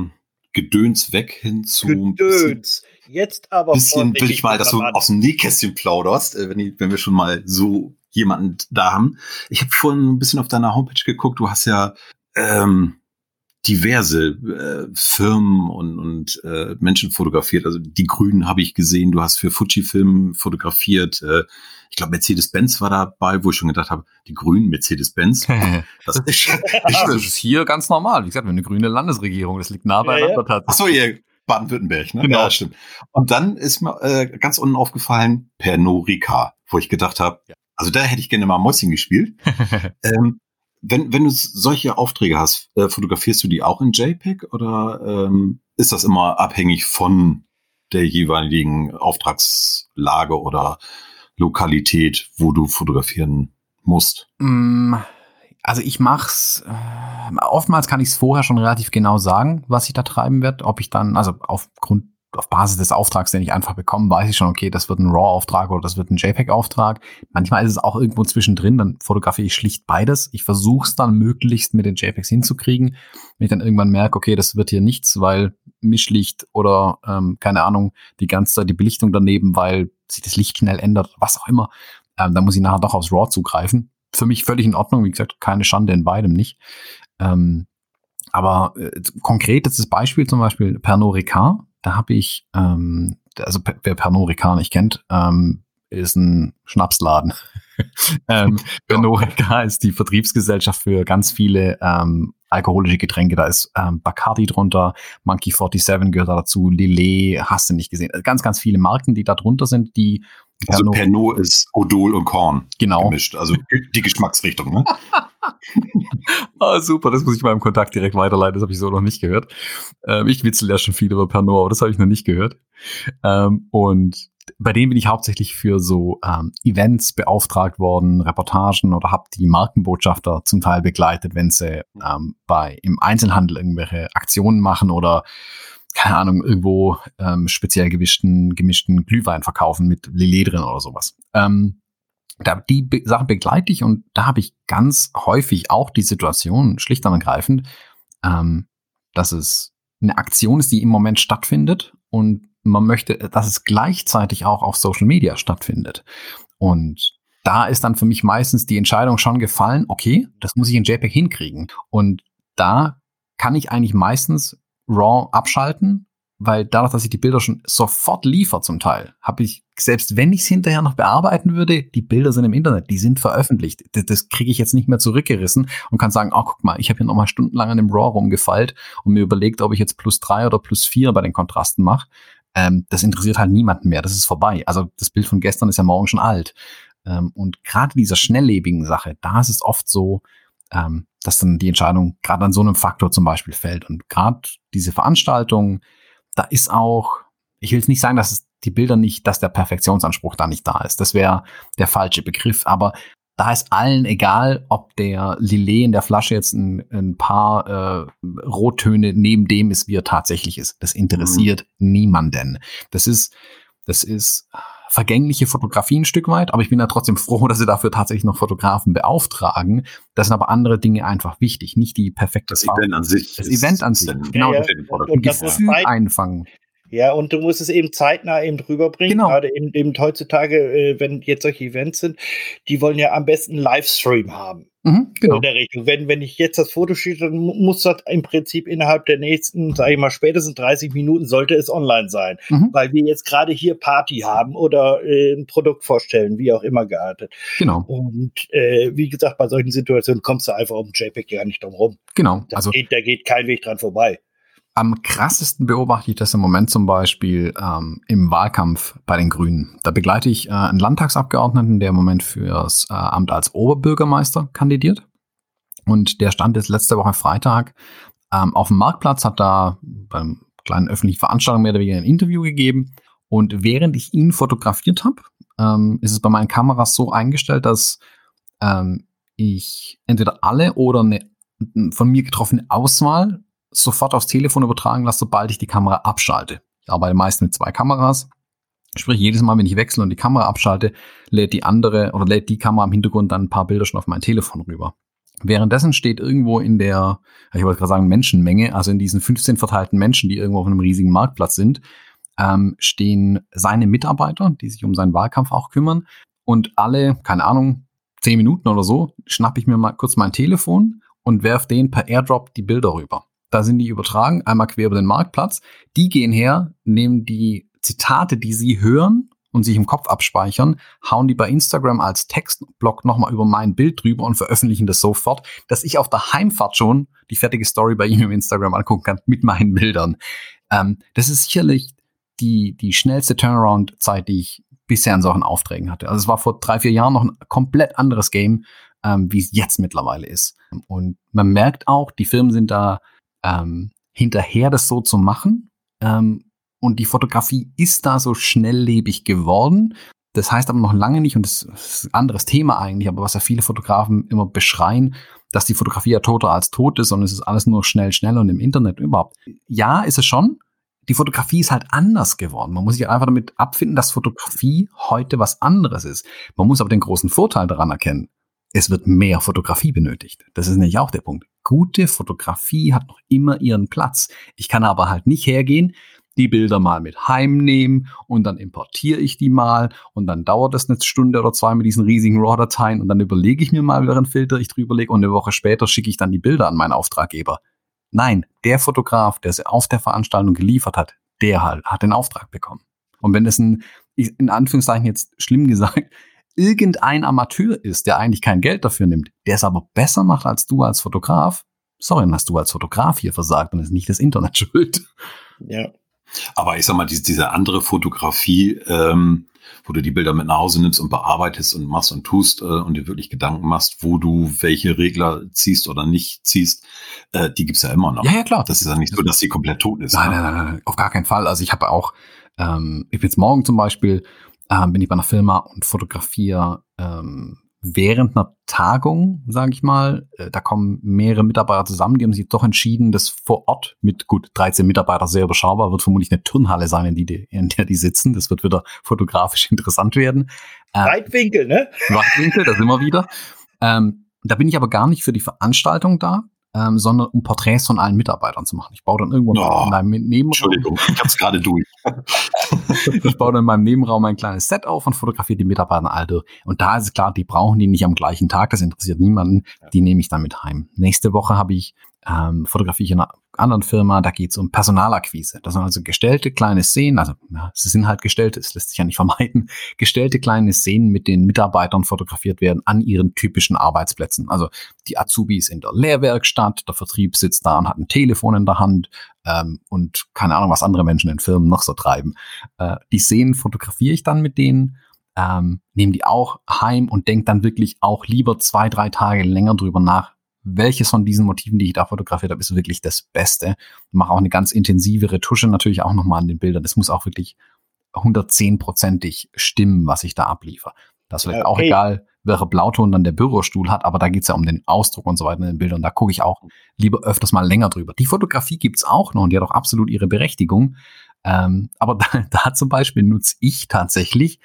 Gedöns weg hin zu bisschen, Gedöns. Jetzt aber bisschen will ich mal, dass du aus dem Nähkästchen plauderst, äh, wenn, wenn wir schon mal so jemanden da haben. Ich habe vorhin ein bisschen auf deiner Homepage geguckt, du hast ja ähm, diverse äh, Firmen und, und äh, Menschen fotografiert. Also die Grünen habe ich gesehen, du hast für Fujifilm fotografiert. Äh, ich glaube, Mercedes-Benz war dabei, wo ich schon gedacht habe, die Grünen, Mercedes-Benz. Das ist, das ist hier ganz normal. Wie gesagt, wir haben eine grüne Landesregierung. Das liegt nah Ja, beieinander ja. tatsächlich. Ach so, ihr Baden-Württemberg, ne? Genau. Ja, stimmt. Und dann ist mir äh, ganz unten aufgefallen Pernod Ricard, wo ich gedacht habe, Ja. also da hätte ich gerne mal Mäuschen gespielt. ähm, wenn, wenn du solche Aufträge hast, äh, fotografierst du die auch in JPEG oder ähm, ist das immer abhängig von der jeweiligen Auftragslage oder Lokalität, wo du fotografieren musst? Mm, Also ich mach's, äh, oftmals kann ich es vorher schon relativ genau sagen, was ich da treiben werde. Ob ich dann, also aufgrund, auf Basis des Auftrags, den ich einfach bekomme, weiß ich schon, okay, das wird ein RAW-Auftrag oder das wird ein JPEG-Auftrag. Manchmal ist es auch irgendwo zwischendrin, dann fotografiere ich schlicht beides. Ich versuche es dann möglichst mit den JPEGs hinzukriegen. Wenn ich dann irgendwann merke, okay, das wird hier nichts, weil Mischlicht oder ähm, keine Ahnung, die ganze Zeit die Belichtung daneben, weil sich das Licht schnell ändert, was auch immer, ähm, dann muss ich nachher doch aufs RAW zugreifen für mich völlig in Ordnung. Wie gesagt, keine Schande in beidem nicht. Ähm, aber äh, konkret ist das Beispiel zum Beispiel Pernod Ricard. Da habe ich, ähm, also wer Pernod Ricard nicht kennt, ähm, ist ein Schnapsladen. ähm, Pernod Ricard ist die Vertriebsgesellschaft für ganz viele ähm, alkoholische Getränke. Da ist ähm, Bacardi drunter, Monkey 47 gehört da dazu, Lillet, hast du nicht gesehen. Ganz, ganz viele Marken, die da drunter sind, die Also Pernod- Pernod ist Odol und Korn genau. gemischt, also die Geschmacksrichtung. Ne? Ah, super, das muss ich meinem Kontakt direkt weiterleiten, das habe ich so noch nicht gehört. Ähm, ich witzel ja schon viel über Pernod, aber das habe ich noch nicht gehört. Ähm, und bei denen bin ich hauptsächlich für so ähm, Events beauftragt worden, Reportagen oder habe die Markenbotschafter zum Teil begleitet, wenn sie ähm, bei im Einzelhandel irgendwelche Aktionen machen oder keine Ahnung, irgendwo ähm, speziell gemischten, gemischten Glühwein verkaufen mit Lillet drin oder sowas. Ähm, da, die Be Sachen begleite ich und da habe ich ganz häufig auch die Situation, schlicht und ergreifend, ähm, dass es eine Aktion ist, die im Moment stattfindet und man möchte, dass es gleichzeitig auch auf Social Media stattfindet. Und da ist dann für mich meistens die Entscheidung schon gefallen, okay, das muss ich in JPEG hinkriegen. Und da kann ich eigentlich meistens RAW abschalten, weil dadurch, dass ich die Bilder schon sofort liefere zum Teil, habe ich, selbst wenn ich es hinterher noch bearbeiten würde, die Bilder sind im Internet, die sind veröffentlicht. Das, das kriege ich jetzt nicht mehr zurückgerissen und kann sagen, oh, guck mal, ich habe hier nochmal stundenlang an dem RAW rumgefeilt und mir überlegt, ob ich jetzt plus drei oder plus vier bei den Kontrasten mache. ähm, das interessiert halt niemanden mehr. Das ist vorbei. Also das Bild von gestern ist ja morgen schon alt. Ähm, und gerade dieser schnelllebigen Sache, da ist es oft so, ähm, dass dann die Entscheidung gerade an so einem Faktor zum Beispiel fällt. Und gerade diese Veranstaltung, da ist auch, ich will jetzt nicht sagen, dass es die Bilder nicht, dass der Perfektionsanspruch da nicht da ist. Das wäre der falsche Begriff. Aber da ist allen egal, ob der Lillet in der Flasche jetzt ein, ein paar äh, Rottöne neben dem ist, wie er tatsächlich ist. Das interessiert mhm. niemanden. Das ist, das ist vergängliche Fotografie ein Stück weit, aber ich bin ja trotzdem froh, dass sie dafür tatsächlich noch Fotografen beauftragen. Das sind aber andere Dinge einfach wichtig, nicht die perfekte Das Farbe. Event an sich. Das Event an sich, genau. Ja, ja. Und das Gefühl einfangen. Ja, und du musst es eben zeitnah eben rüberbringen. Genau. Gerade eben, eben heutzutage, äh, wenn jetzt solche Events sind, die wollen ja am besten einen Livestream haben. Mhm, genau. In der Richtung. Wenn, wenn ich jetzt das Foto schieße, dann muss das im Prinzip innerhalb der nächsten, sage ich mal, spätestens 30 Minuten sollte es online sein. Mhm. Weil wir jetzt gerade hier Party haben oder äh, ein Produkt vorstellen, wie auch immer geartet. Genau. Und äh, wie gesagt, bei solchen Situationen kommst du einfach um JPEG ja nicht drum rum. Genau. Also, geht, da geht kein Weg dran vorbei. Am krassesten beobachte ich das im Moment zum Beispiel ähm, im Wahlkampf bei den Grünen. Da begleite ich äh, einen Landtagsabgeordneten, der im Moment fürs äh, Amt als Oberbürgermeister kandidiert. Und der stand jetzt letzte Woche Freitag ähm, auf dem Marktplatz, hat da beim kleinen öffentlichen Veranstaltung mehr oder weniger ein Interview gegeben. Und während ich ihn fotografiert habe, ähm, ist es bei meinen Kameras so eingestellt, dass ähm, ich entweder alle oder eine von mir getroffene Auswahl sofort aufs Telefon übertragen lasse, sobald ich die Kamera abschalte. Ich arbeite meist mit zwei Kameras. Sprich, jedes Mal, wenn ich wechsle und die Kamera abschalte, lädt die andere oder lädt die Kamera im Hintergrund dann ein paar Bilder schon auf mein Telefon rüber. Währenddessen steht irgendwo in der, ich wollte gerade sagen Menschenmenge, also in diesen 15 verteilten Menschen, die irgendwo auf einem riesigen Marktplatz sind, ähm, stehen seine Mitarbeiter, die sich um seinen Wahlkampf auch kümmern. Und alle, keine Ahnung, zehn Minuten oder so, schnappe ich mir mal kurz mein Telefon und werfe den per Airdrop die Bilder rüber. Da sind die übertragen, einmal quer über den Marktplatz. Die gehen her, nehmen die Zitate, die sie hören und sich im Kopf abspeichern, hauen die bei Instagram als Textblock nochmal über mein Bild drüber und veröffentlichen das sofort, dass ich auf der Heimfahrt schon die fertige Story bei ihm im Instagram angucken kann mit meinen Bildern. Ähm, das ist sicherlich die, die schnellste Turnaround-Zeit, die ich bisher in solchen Aufträgen hatte. Also es war vor drei, vier Jahren noch ein komplett anderes Game, ähm, wie es jetzt mittlerweile ist. Und man merkt auch, die Firmen sind da ähm, hinterher, das so zu machen. Ähm, und die Fotografie ist da so schnelllebig geworden. Das heißt aber noch lange nicht, und das ist ein anderes Thema eigentlich, aber was ja viele Fotografen immer beschreien, dass die Fotografie ja toter als tot ist und es ist alles nur schnell, schnell und im Internet überhaupt. Ja, ist es schon. Die Fotografie ist halt anders geworden. Man muss sich einfach damit abfinden, dass Fotografie heute was anderes ist. Man muss aber den großen Vorteil daran erkennen es wird mehr Fotografie benötigt. Das ist nämlich auch der Punkt. Gute Fotografie hat noch immer ihren Platz. Ich kann aber halt nicht hergehen, die Bilder mal mit heimnehmen und dann importiere ich die mal und dann dauert das eine Stunde oder zwei mit diesen riesigen RAW-Dateien und dann überlege ich mir mal, welchen Filter ich drüber lege und eine Woche später schicke ich dann die Bilder an meinen Auftraggeber. Nein, der Fotograf, der sie auf der Veranstaltung geliefert hat, der halt hat den Auftrag bekommen. Und wenn es ein, in Anführungszeichen jetzt schlimm gesagt, irgendein Amateur ist, der eigentlich kein Geld dafür nimmt, der es aber besser macht als du als Fotograf, sorry, dann hast du als Fotograf hier versagt und ist nicht das Internet schuld. Ja. Aber ich sag mal, diese, diese andere Fotografie, ähm, wo du die Bilder mit nach Hause nimmst und bearbeitest und machst und tust äh, und dir wirklich Gedanken machst, wo du welche Regler ziehst oder nicht ziehst, äh, die gibt's ja immer noch. Ja, ja, klar. Das ist ja nicht so, dass sie komplett tot ist. Nein, ne? nein, nein, nein, auf gar keinen Fall. Also ich habe auch, ähm, ich bin jetzt morgen zum Beispiel ähm, bin ich bei einer Firma und fotografiere ähm, während einer Tagung, sage ich mal. Äh, da kommen mehrere Mitarbeiter zusammen, die haben sich doch entschieden, dass vor Ort mit gut 13 Mitarbeiter sehr überschaubar wird vermutlich eine Turnhalle sein, in, die, in der die sitzen. Das wird wieder fotografisch interessant werden. Ähm, Weitwinkel, ne? Weitwinkel, da sind wir wieder. Ähm, da bin ich aber gar nicht für die Veranstaltung da, ähm, sondern um Porträts von allen Mitarbeitern zu machen. Ich baue dann irgendwo oh, in meinem Nebenraum. Entschuldigung, ich hab's gerade durch. ich baue dann in meinem Nebenraum ein kleines Set auf und fotografiere die Mitarbeiter durch. Und da ist es klar, die brauchen die nicht am gleichen Tag, das interessiert niemanden. Die nehme ich dann mit heim. Nächste Woche habe ich ähm, fotografiere ich anderen Firma, da geht es um Personalakquise. Das sind also gestellte kleine Szenen, also ja, sie sind halt gestellt, es lässt sich ja nicht vermeiden, gestellte kleine Szenen mit den Mitarbeitern fotografiert werden an ihren typischen Arbeitsplätzen. Also die Azubis in der Lehrwerkstatt, der Vertrieb sitzt da und hat ein Telefon in der Hand ähm, und keine Ahnung, was andere Menschen in Firmen noch so treiben. Äh, die Szenen fotografiere ich dann mit denen ähm, nehme die auch heim und denke dann wirklich auch lieber zwei, drei Tage länger drüber nach, welches von diesen Motiven, die ich da fotografiert habe, ist wirklich das Beste. Mache auch eine ganz intensive Retusche natürlich auch nochmal an den Bildern. Das muss auch wirklich 110-prozentig stimmen, was ich da abliefer. Das ist vielleicht okay. auch egal, welcher Blauton dann der Bürostuhl hat, aber da geht's ja um den Ausdruck und so weiter in den Bildern. Da gucke ich auch lieber öfters mal länger drüber. Die Fotografie gibt's auch noch und die hat auch absolut ihre Berechtigung. Ähm, aber da, da zum Beispiel nutze ich tatsächlich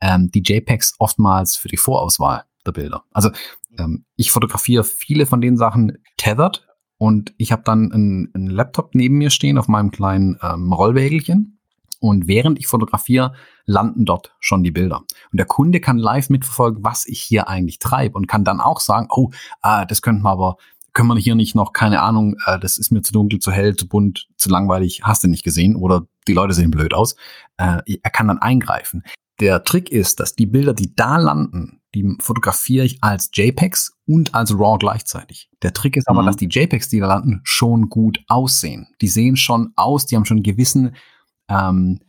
ähm, die JPEGs oftmals für die Vorauswahl der Bilder. Also ähm, ich fotografiere viele von den Sachen tethered und ich habe dann einen, Laptop neben mir stehen auf meinem kleinen ähm, Rollwägelchen. Und während ich fotografiere, landen dort schon die Bilder. Und der Kunde kann live mitverfolgen, was ich hier eigentlich treibe und kann dann auch sagen, oh, ah, das könnten wir aber, können wir hier nicht noch, keine Ahnung, äh, das ist mir zu dunkel, zu hell, zu bunt, zu langweilig, hast du nicht gesehen oder die Leute sehen blöd aus. Äh, er kann dann eingreifen. Der Trick ist, dass die Bilder, die da landen, die fotografiere ich als JPEGs und als RAW gleichzeitig. Der Trick ist aber, mhm. dass die JPEGs, die da landen, schon gut aussehen. Die sehen schon aus, die haben schon einen gewissen ähm,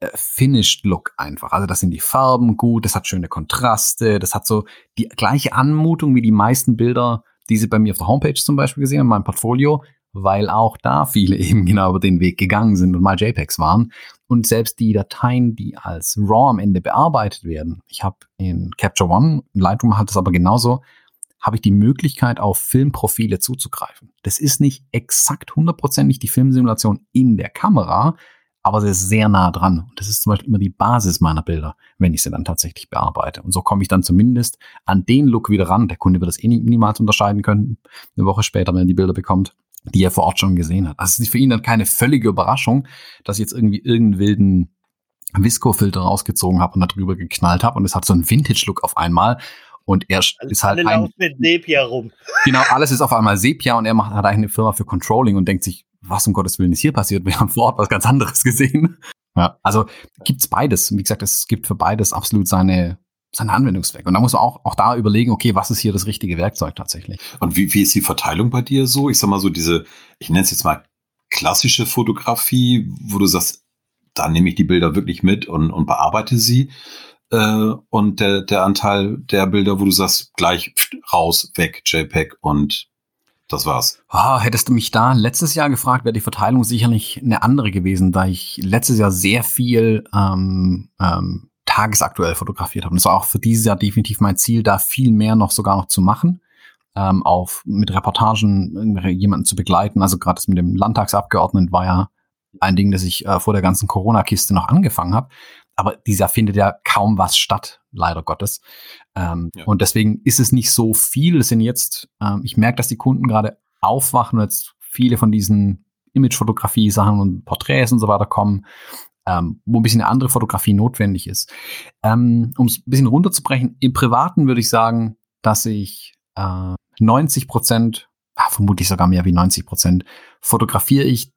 äh, Finished Look einfach. Also das sind die Farben gut, das hat schöne Kontraste, das hat so die gleiche Anmutung wie die meisten Bilder, die Sie bei mir auf der Homepage zum Beispiel gesehen haben, in meinem Portfolio, weil auch da viele eben genau über den Weg gegangen sind und mal JPEGs waren. Und selbst die Dateien, die als RAW am Ende bearbeitet werden, ich habe in Capture One, Lightroom hat das aber genauso, habe ich die Möglichkeit, auf Filmprofile zuzugreifen. Das ist nicht exakt hundertprozentig die Filmsimulation in der Kamera, aber sie ist sehr nah dran. Und das ist zum Beispiel immer die Basis meiner Bilder, wenn ich sie dann tatsächlich bearbeite. Und so komme ich dann zumindest an den Look wieder ran. Der Kunde wird das eh niemals unterscheiden können, eine Woche später, wenn er die Bilder bekommt die er vor Ort schon gesehen hat. Also es ist für ihn dann keine völlige Überraschung, dass ich jetzt irgendwie irgendeinen wilden Visco-Filter rausgezogen habe und da drüber geknallt habe und es hat so einen Vintage-Look auf einmal. Und er alles, ist halt ein, mit Sepia rum. Genau, alles ist auf einmal Sepia und er macht hat eigentlich eine Firma für Controlling und denkt sich, was um Gottes Willen ist hier passiert? Wir haben vor Ort was ganz anderes gesehen. Ja, also gibt's beides. Wie gesagt, es gibt für beides absolut seine seinen Anwendungszweck. Und da muss man auch, auch da überlegen, okay, was ist hier das richtige Werkzeug tatsächlich? Und wie, wie ist die Verteilung bei dir so? Ich sag mal so diese, ich nenne es jetzt mal klassische Fotografie, wo du sagst, da nehme ich die Bilder wirklich mit und, und bearbeite sie. Äh, und der, der Anteil der Bilder, wo du sagst, gleich raus, weg, JPEG und das war's. Ah, hättest du mich da letztes Jahr gefragt, wäre die Verteilung sicherlich eine andere gewesen, da ich letztes Jahr sehr viel ähm, ähm, tagesaktuell fotografiert habe. Und das war auch für dieses Jahr definitiv mein Ziel, da viel mehr noch sogar noch zu machen. Ähm, auf mit Reportagen jemanden zu begleiten. Also gerade das mit dem Landtagsabgeordneten war ja ein Ding, das ich äh, vor der ganzen Corona-Kiste noch angefangen habe. Aber dieses Jahr findet ja kaum was statt, leider Gottes. Ähm, ja. Und deswegen ist es nicht so viel. Es sind jetzt, ähm, ich merke, dass die Kunden gerade aufwachen und jetzt viele von diesen Imagefotografie-Sachen und Porträts und so weiter kommen ähm, wo ein bisschen eine andere Fotografie notwendig ist. Ähm, um es ein bisschen runterzubrechen, im Privaten würde ich sagen, dass ich äh, 90 Prozent, ah, vermutlich sogar mehr wie 90 Prozent, fotografiere ich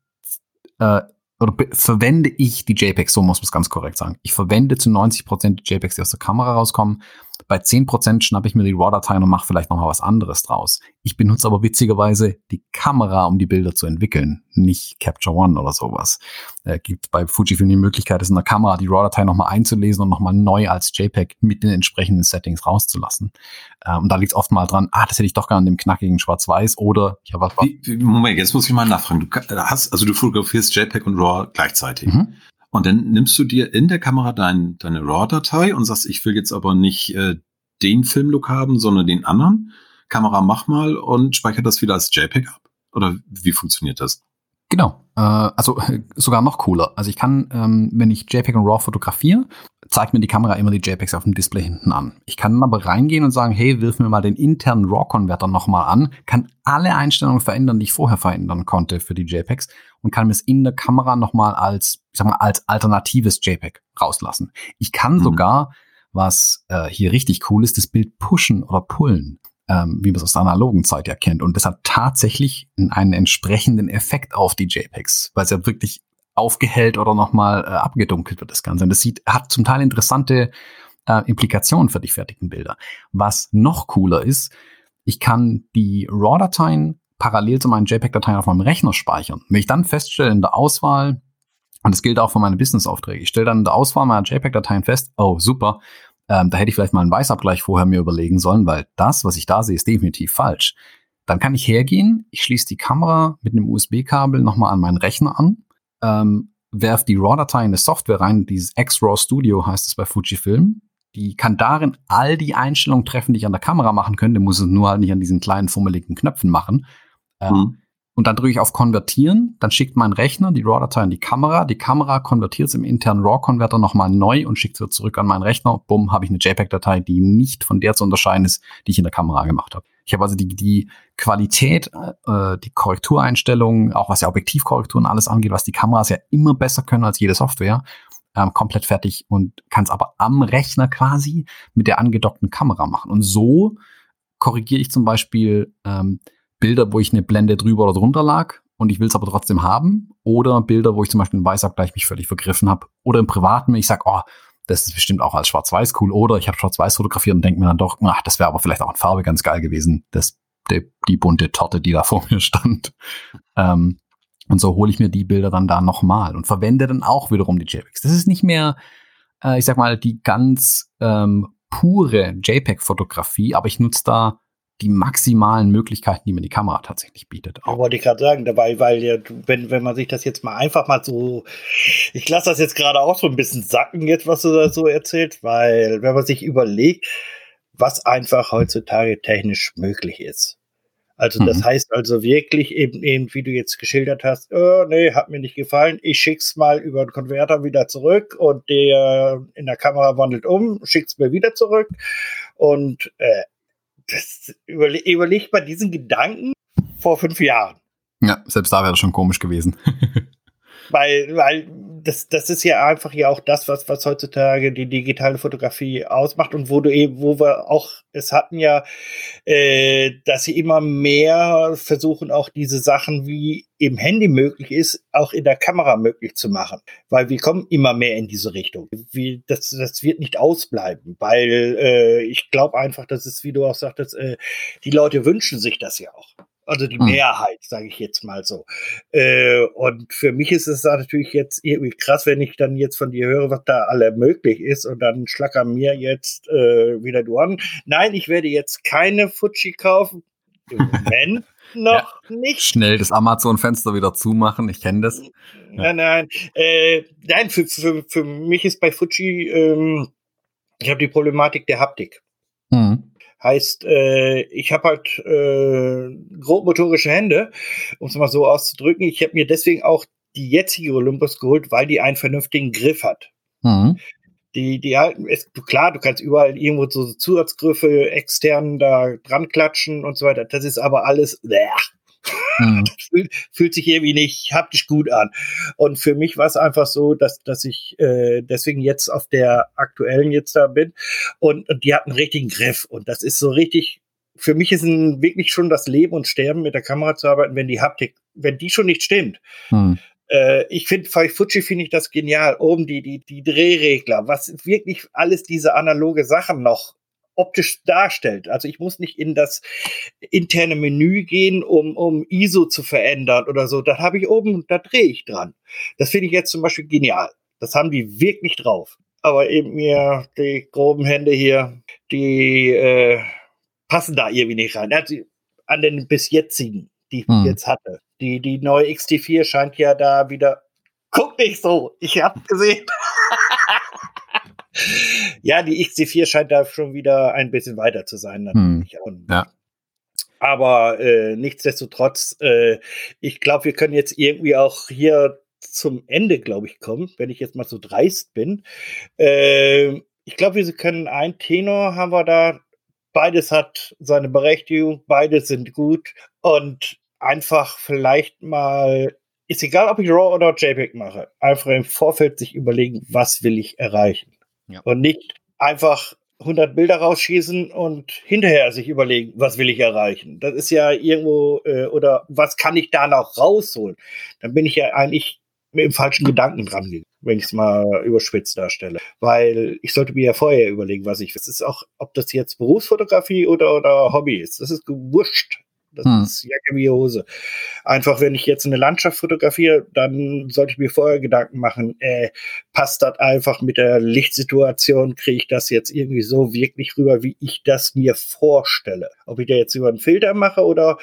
äh, oder verwende ich die JPEGs, so muss man es ganz korrekt sagen. Ich verwende zu 90 Prozent die JPEGs, die aus der Kamera rauskommen. Bei 10% schnappe ich mir die RAW-Dateien und mache vielleicht nochmal was anderes draus. Ich benutze aber witzigerweise die Kamera, um die Bilder zu entwickeln, nicht Capture One oder sowas. Äh, gibt bei Fujifilm die Möglichkeit, es in der Kamera die RAW-Datei nochmal einzulesen und nochmal neu als JPEG mit den entsprechenden Settings rauszulassen. Äh, und da liegt es oft mal dran, ah, das hätte ich doch gerne an dem knackigen Schwarz-Weiß oder ich habe was. Moment, jetzt muss ich mal nachfragen. Du hast, also du fotografierst JPEG und RAW gleichzeitig. Mhm. Und dann nimmst du dir in der Kamera dein, deine RAW-Datei und sagst, ich will jetzt aber nicht äh, den Filmlook haben, sondern den anderen. Kamera mach mal und speichert das wieder als JPEG ab? Oder wie funktioniert das? Genau. Äh, also sogar noch cooler. Also ich kann, ähm, wenn ich JPEG und RAW fotografiere, zeigt mir die Kamera immer die JPEGs auf dem Display hinten an. Ich kann aber reingehen und sagen, hey, wirf mir mal den internen RAW-Konverter nochmal an, kann alle Einstellungen verändern, die ich vorher verändern konnte für die JPEGs und kann mir es in der Kamera nochmal als, ich sag mal, als alternatives JPEG rauslassen. Ich kann mhm. sogar, was äh, hier richtig cool ist, das Bild pushen oder pullen. Ähm, wie man es aus der analogen Zeit ja kennt. Und das hat tatsächlich einen entsprechenden Effekt auf die JPEGs, weil es ja wirklich aufgehellt oder nochmal äh, abgedunkelt wird, das Ganze. Und das sieht, hat zum Teil interessante äh, Implikationen für die fertigen Bilder. Was noch cooler ist, ich kann die RAW-Dateien parallel zu meinen JPEG-Dateien auf meinem Rechner speichern. Wenn ich dann feststelle in der Auswahl, und das gilt auch für meine Business-Aufträge, ich stelle dann in der Auswahl meiner JPEG-Dateien fest, oh super, ähm, da hätte ich vielleicht mal einen Weißabgleich vorher mir überlegen sollen, weil das, was ich da sehe, ist definitiv falsch. Dann kann ich hergehen, ich schließe die Kamera mit einem USB-Kabel nochmal an meinen Rechner an, ähm, werfe die RAW-Datei in eine Software rein, dieses X-RAW Studio heißt es bei Fujifilm. Die kann darin all die Einstellungen treffen, die ich an der Kamera machen könnte, muss es nur halt nicht an diesen kleinen fummeligen Knöpfen machen. Ähm, mhm. Und dann drücke ich auf Konvertieren, dann schickt mein Rechner die RAW-Datei in die Kamera, die Kamera konvertiert es im internen RAW-Konverter nochmal neu und schickt sie zurück an meinen Rechner. Bumm, habe ich eine JPEG-Datei, die nicht von der zu unterscheiden ist, die ich in der Kamera gemacht habe. Ich habe also die, die Qualität, äh, die Korrektureinstellungen, auch was ja Objektivkorrekturen alles angeht, was die Kameras ja immer besser können als jede Software, ähm, komplett fertig und kann es aber am Rechner quasi mit der angedockten Kamera machen. Und so korrigiere ich zum Beispiel ähm, Bilder, wo ich eine Blende drüber oder drunter lag und ich will es aber trotzdem haben. Oder Bilder, wo ich zum Beispiel im Weißabgleich mich völlig vergriffen habe. Oder im Privaten, wenn ich sage, oh, das ist bestimmt auch als Schwarz-Weiß cool. Oder ich habe Schwarz-Weiß fotografiert und denke mir dann doch, ach, das wäre aber vielleicht auch in Farbe ganz geil gewesen. Das, die, die bunte Torte, die da vor mir stand. Ähm, und so hole ich mir die Bilder dann da nochmal und verwende dann auch wiederum die JPEGs. Das ist nicht mehr, äh, ich sag mal, die ganz ähm, pure JPEG-Fotografie, aber ich nutze da die maximalen Möglichkeiten, die mir die Kamera tatsächlich bietet. Ja, wollte ich gerade sagen, dabei, weil ja, wenn, wenn man sich das jetzt mal einfach mal so, ich lasse das jetzt gerade auch so ein bisschen sacken, jetzt, was du da so erzählt, weil wenn man sich überlegt, was einfach heutzutage technisch möglich ist. Also das mhm. heißt also wirklich eben, eben, wie du jetzt geschildert hast, oh, nee, hat mir nicht gefallen, ich schick's mal über den Konverter wieder zurück und der in der Kamera wandelt um, schickt's mir wieder zurück und äh, das überle überlegt man diesen Gedanken vor fünf Jahren. Ja, selbst da wäre das schon komisch gewesen. weil, weil das, das ist ja einfach ja auch das, was, was heutzutage die digitale Fotografie ausmacht und wo du eben, wo wir auch es hatten ja, äh, dass sie immer mehr versuchen, auch diese Sachen, wie im Handy möglich ist, auch in der Kamera möglich zu machen. Weil wir kommen immer mehr in diese Richtung. Wie, das, das wird nicht ausbleiben, weil äh, ich glaube einfach, dass es, wie du auch sagtest, äh, die Leute wünschen sich das ja auch. Also die hm. Mehrheit, sage ich jetzt mal so. Äh, und für mich ist es natürlich jetzt irgendwie krass, wenn ich dann jetzt von dir höre, was da alle möglich ist und dann schlackern mir jetzt äh, wieder du an. Nein, ich werde jetzt keine Fuji kaufen. Im Moment noch ja. nicht. Schnell das Amazon-Fenster wieder zumachen, ich kenne das. Nein, nein. Äh, nein, für, für, für mich ist bei Fuji, ähm, ich habe die Problematik der Haptik. Mhm. Heißt, äh, ich habe halt äh, grobmotorische Hände, um es mal so auszudrücken. Ich habe mir deswegen auch die jetzige Olympus geholt, weil die einen vernünftigen Griff hat. Mhm. Die, die halten, ist klar, du kannst überall irgendwo so Zusatzgriffe extern da dran klatschen und so weiter. Das ist aber alles, bleh, Mhm. fühlt, fühlt, sich irgendwie nicht haptisch gut an. Und für mich war es einfach so, dass, dass ich äh, deswegen jetzt auf der aktuellen jetzt da bin und, und die hat einen richtigen Griff. Und das ist so richtig, für mich ist ein, wirklich schon das Leben und Sterben mit der Kamera zu arbeiten, wenn die Haptik, wenn die schon nicht stimmt. Mhm ich finde, bei Fuji finde ich das genial. Oben die, die, die Drehregler, was wirklich alles diese analoge Sachen noch optisch darstellt. Also ich muss nicht in das interne Menü gehen, um, um ISO zu verändern oder so. Da habe ich oben, da drehe ich dran. Das finde ich jetzt zum Beispiel genial. Das haben die wirklich drauf. Aber eben mir die groben Hände hier, die äh, passen da irgendwie nicht rein. Also an den bis jetzigen, die ich hm. jetzt hatte. Die, die neue XT4 scheint ja da wieder. Guck nicht so, ich hab gesehen. ja, die XC4 scheint da schon wieder ein bisschen weiter zu sein. Natürlich. Hm. Ja. Aber äh, nichtsdestotrotz, äh, ich glaube, wir können jetzt irgendwie auch hier zum Ende, glaube ich, kommen, wenn ich jetzt mal so dreist bin. Äh, ich glaube, wir können ein Tenor haben wir da. Beides hat seine Berechtigung, beides sind gut und einfach vielleicht mal ist egal, ob ich RAW oder JPEG mache, einfach im Vorfeld sich überlegen, was will ich erreichen. Ja. Und nicht einfach 100 Bilder rausschießen und hinterher sich überlegen, was will ich erreichen. Das ist ja irgendwo, äh, oder was kann ich da noch rausholen? Dann bin ich ja eigentlich mit dem falschen Gedanken dran wenn ich es mal überspitzt darstelle. Weil ich sollte mir ja vorher überlegen, was ich, das ist auch, ob das jetzt Berufsfotografie oder, oder Hobby ist. Das ist gewurscht. Das hm. ist Jacke wie Hose. Einfach, wenn ich jetzt eine Landschaft fotografiere, dann sollte ich mir vorher Gedanken machen, äh, passt das einfach mit der Lichtsituation, kriege ich das jetzt irgendwie so wirklich rüber, wie ich das mir vorstelle. Ob ich da jetzt über einen Filter mache oder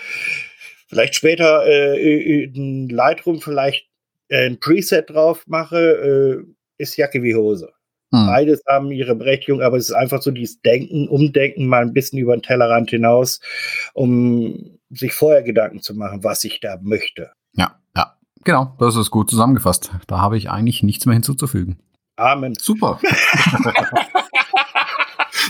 vielleicht später äh, in Lightroom vielleicht äh, ein Preset drauf mache, äh, ist Jacke wie Hose. Hm. Beides haben ihre Berechtigung, aber es ist einfach so dieses Denken, Umdenken mal ein bisschen über den Tellerrand hinaus, um sich vorher Gedanken zu machen, was ich da möchte. Ja, ja, genau, das ist gut zusammengefasst. Da habe ich eigentlich nichts mehr hinzuzufügen. Amen. Super.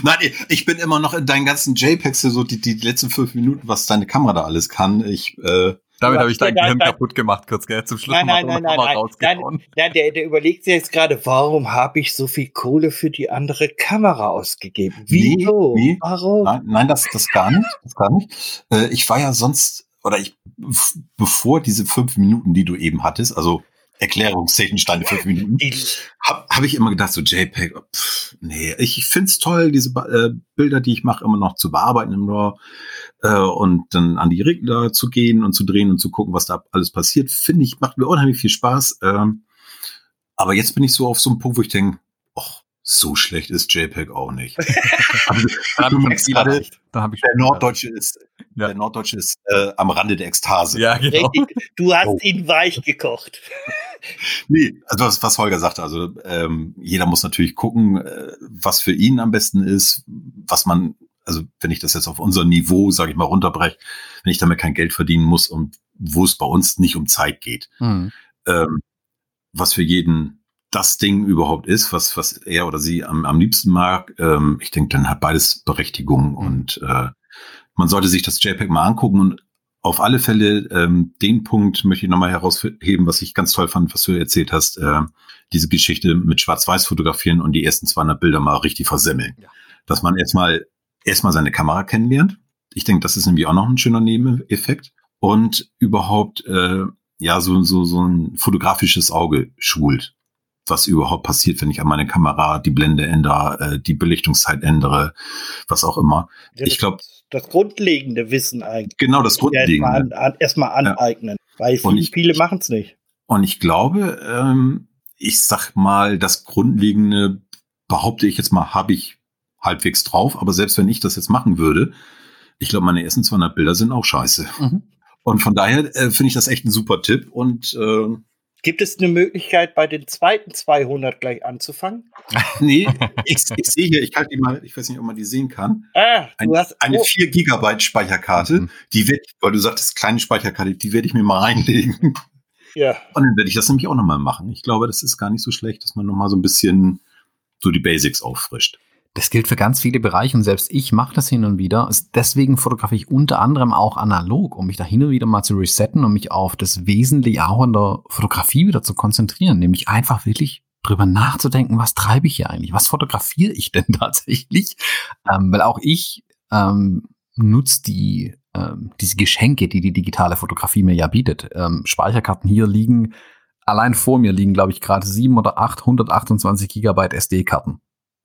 Nein, ich bin immer noch in deinen ganzen JPEGs, so die, die letzten fünf Minuten, was deine Kamera da alles kann. Ich äh, damit habe ich dein Gehirn kaputt gemacht, kurz, gell? Zum Schluss nein, nein, nein, nein, nein, nein, der, der überlegt sich jetzt gerade, warum habe ich so viel Kohle für die andere Kamera ausgegeben? Wieso? Nee, nee. Warum? Nein, nein, das, das gar nicht, das gar nicht. Äh, ich war ja sonst, oder ich, bevor diese fünf Minuten, die du eben hattest, also erklärungstechnisch deine fünf Minuten, habe hab ich immer gedacht, so JPEG, oh, pff, nee, ich find's toll, diese äh, Bilder, die ich mache, immer noch zu bearbeiten im RAW äh, und dann an die Regler zu gehen und zu drehen und zu gucken, was da alles passiert, finde ich, macht mir unheimlich viel Spaß. Ähm, aber jetzt bin ich so auf so einem Punkt, wo ich denke, ach, so schlecht ist JPEG auch nicht. also, da habe ich, gerade, da hab ich der Norddeutsche ist, ja. der Norddeutsche ist äh, am Rande der Ekstase. Ja, genau. Du hast oh. ihn weich gekocht. nee, also was, was Holger sagte, also ähm, jeder muss natürlich gucken, äh, was für ihn am besten ist, was man also wenn ich das jetzt auf unser Niveau, sage ich mal, runterbreche, wenn ich damit kein Geld verdienen muss und wo es bei uns nicht um Zeit geht, mhm. ähm, was für jeden das Ding überhaupt ist, was, was er oder sie am, am liebsten mag, ähm, ich denke, dann hat beides Berechtigung mhm. und äh, man sollte sich das JPEG mal angucken und auf alle Fälle ähm, den Punkt möchte ich nochmal herausheben, was ich ganz toll fand, was du erzählt hast, äh, diese Geschichte mit Schwarz-Weiß fotografieren und die ersten 200 Bilder mal richtig versemmeln. Ja. Dass man erstmal erstmal seine Kamera kennenlernt. Ich denke, das ist nämlich auch noch ein schöner Nebeneffekt. Und überhaupt, äh, ja, so, so, so ein fotografisches Auge schult. Was überhaupt passiert, wenn ich an meine Kamera die Blende ändere, äh, die Belichtungszeit ändere, was auch immer. Ja, ich glaube. Das grundlegende Wissen eigentlich. Genau, das grundlegende. Erstmal, an, erstmal aneignen. Ja. Weil viele, ich, viele machen es nicht. Und ich glaube, ähm, ich sag mal, das Grundlegende behaupte ich jetzt mal, habe ich halbwegs drauf. Aber selbst wenn ich das jetzt machen würde, ich glaube, meine ersten 200 Bilder sind auch scheiße. Mhm. Und von daher äh, finde ich das echt ein super Tipp. Und äh, Gibt es eine Möglichkeit, bei den zweiten 200 gleich anzufangen? nee, ich, ich sehe hier, ich kann die mal, ich weiß nicht, ob man die sehen kann. Ah, du Ein, hast eine oh. 4 Gigabyte Speicherkarte, mhm. die wird, weil du sagtest, kleine Speicherkarte, die werde ich mir mal reinlegen. Ja. Und dann werde ich das nämlich auch nochmal machen. Ich glaube, das ist gar nicht so schlecht, dass man nochmal so ein bisschen so die Basics auffrischt. Das gilt für ganz viele Bereiche und selbst ich mache das hin und wieder. Deswegen fotografiere ich unter anderem auch analog, um mich da hin und wieder mal zu resetten und mich auf das Wesentliche auch in der Fotografie wieder zu konzentrieren, nämlich einfach wirklich drüber nachzudenken, was treibe ich hier eigentlich? Was fotografiere ich denn tatsächlich? Ähm, weil auch ich ähm, nutze die, ähm, diese Geschenke, die die digitale Fotografie mir ja bietet. Ähm, Speicherkarten hier liegen, allein vor mir liegen, glaube ich, gerade sieben oder 828 Gigabyte SD-Karten.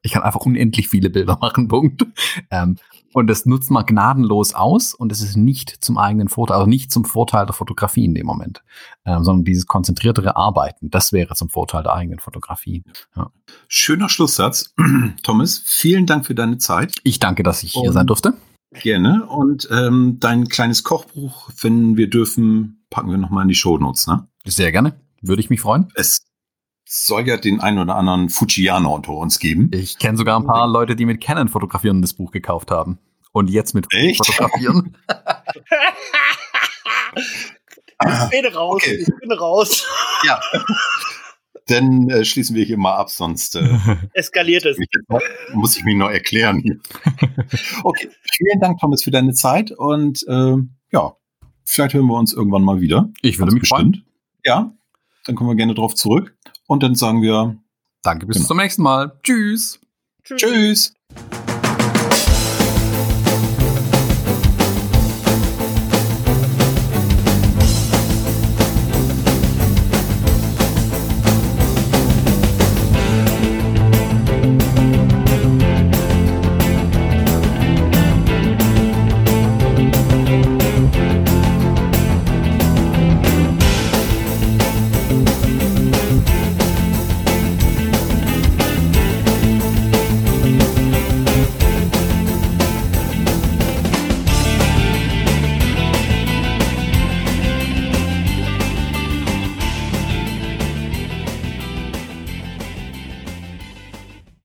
Ich kann einfach unendlich viele Bilder machen, Punkt. Ähm, und das nutzt man gnadenlos aus und es ist nicht zum eigenen Vorteil, also nicht zum Vorteil der Fotografie in dem Moment, ähm, sondern dieses konzentriertere Arbeiten, das wäre zum Vorteil der eigenen Fotografie. Ja. Schöner Schlusssatz. Thomas, vielen Dank für deine Zeit. Ich danke, dass ich hier sein durfte. Gerne. Und ähm, dein kleines Kochbuch, wenn wir dürfen, packen wir nochmal in die Show Notes, ne? Sehr gerne. Würde ich mich freuen. Es soll ja den einen oder anderen Fujianer unter uns geben. Ich kenne sogar ein paar Leute, die mit Canon fotografieren das Buch gekauft haben. Und jetzt mit Echt? fotografieren. ich bin raus, okay. ich bin raus. Ja. Dann äh, schließen wir hier mal ab, sonst äh, eskaliert es. Muss ich mich noch erklären. okay, vielen Dank, Thomas, für deine Zeit und äh, ja, vielleicht hören wir uns irgendwann mal wieder. Ich würde mich bestimmt. Freuen. Ja, dann kommen wir gerne drauf zurück. Und dann sagen wir Danke, bis genau. zum nächsten Mal. Tschüss. Tschüss. Tschüss.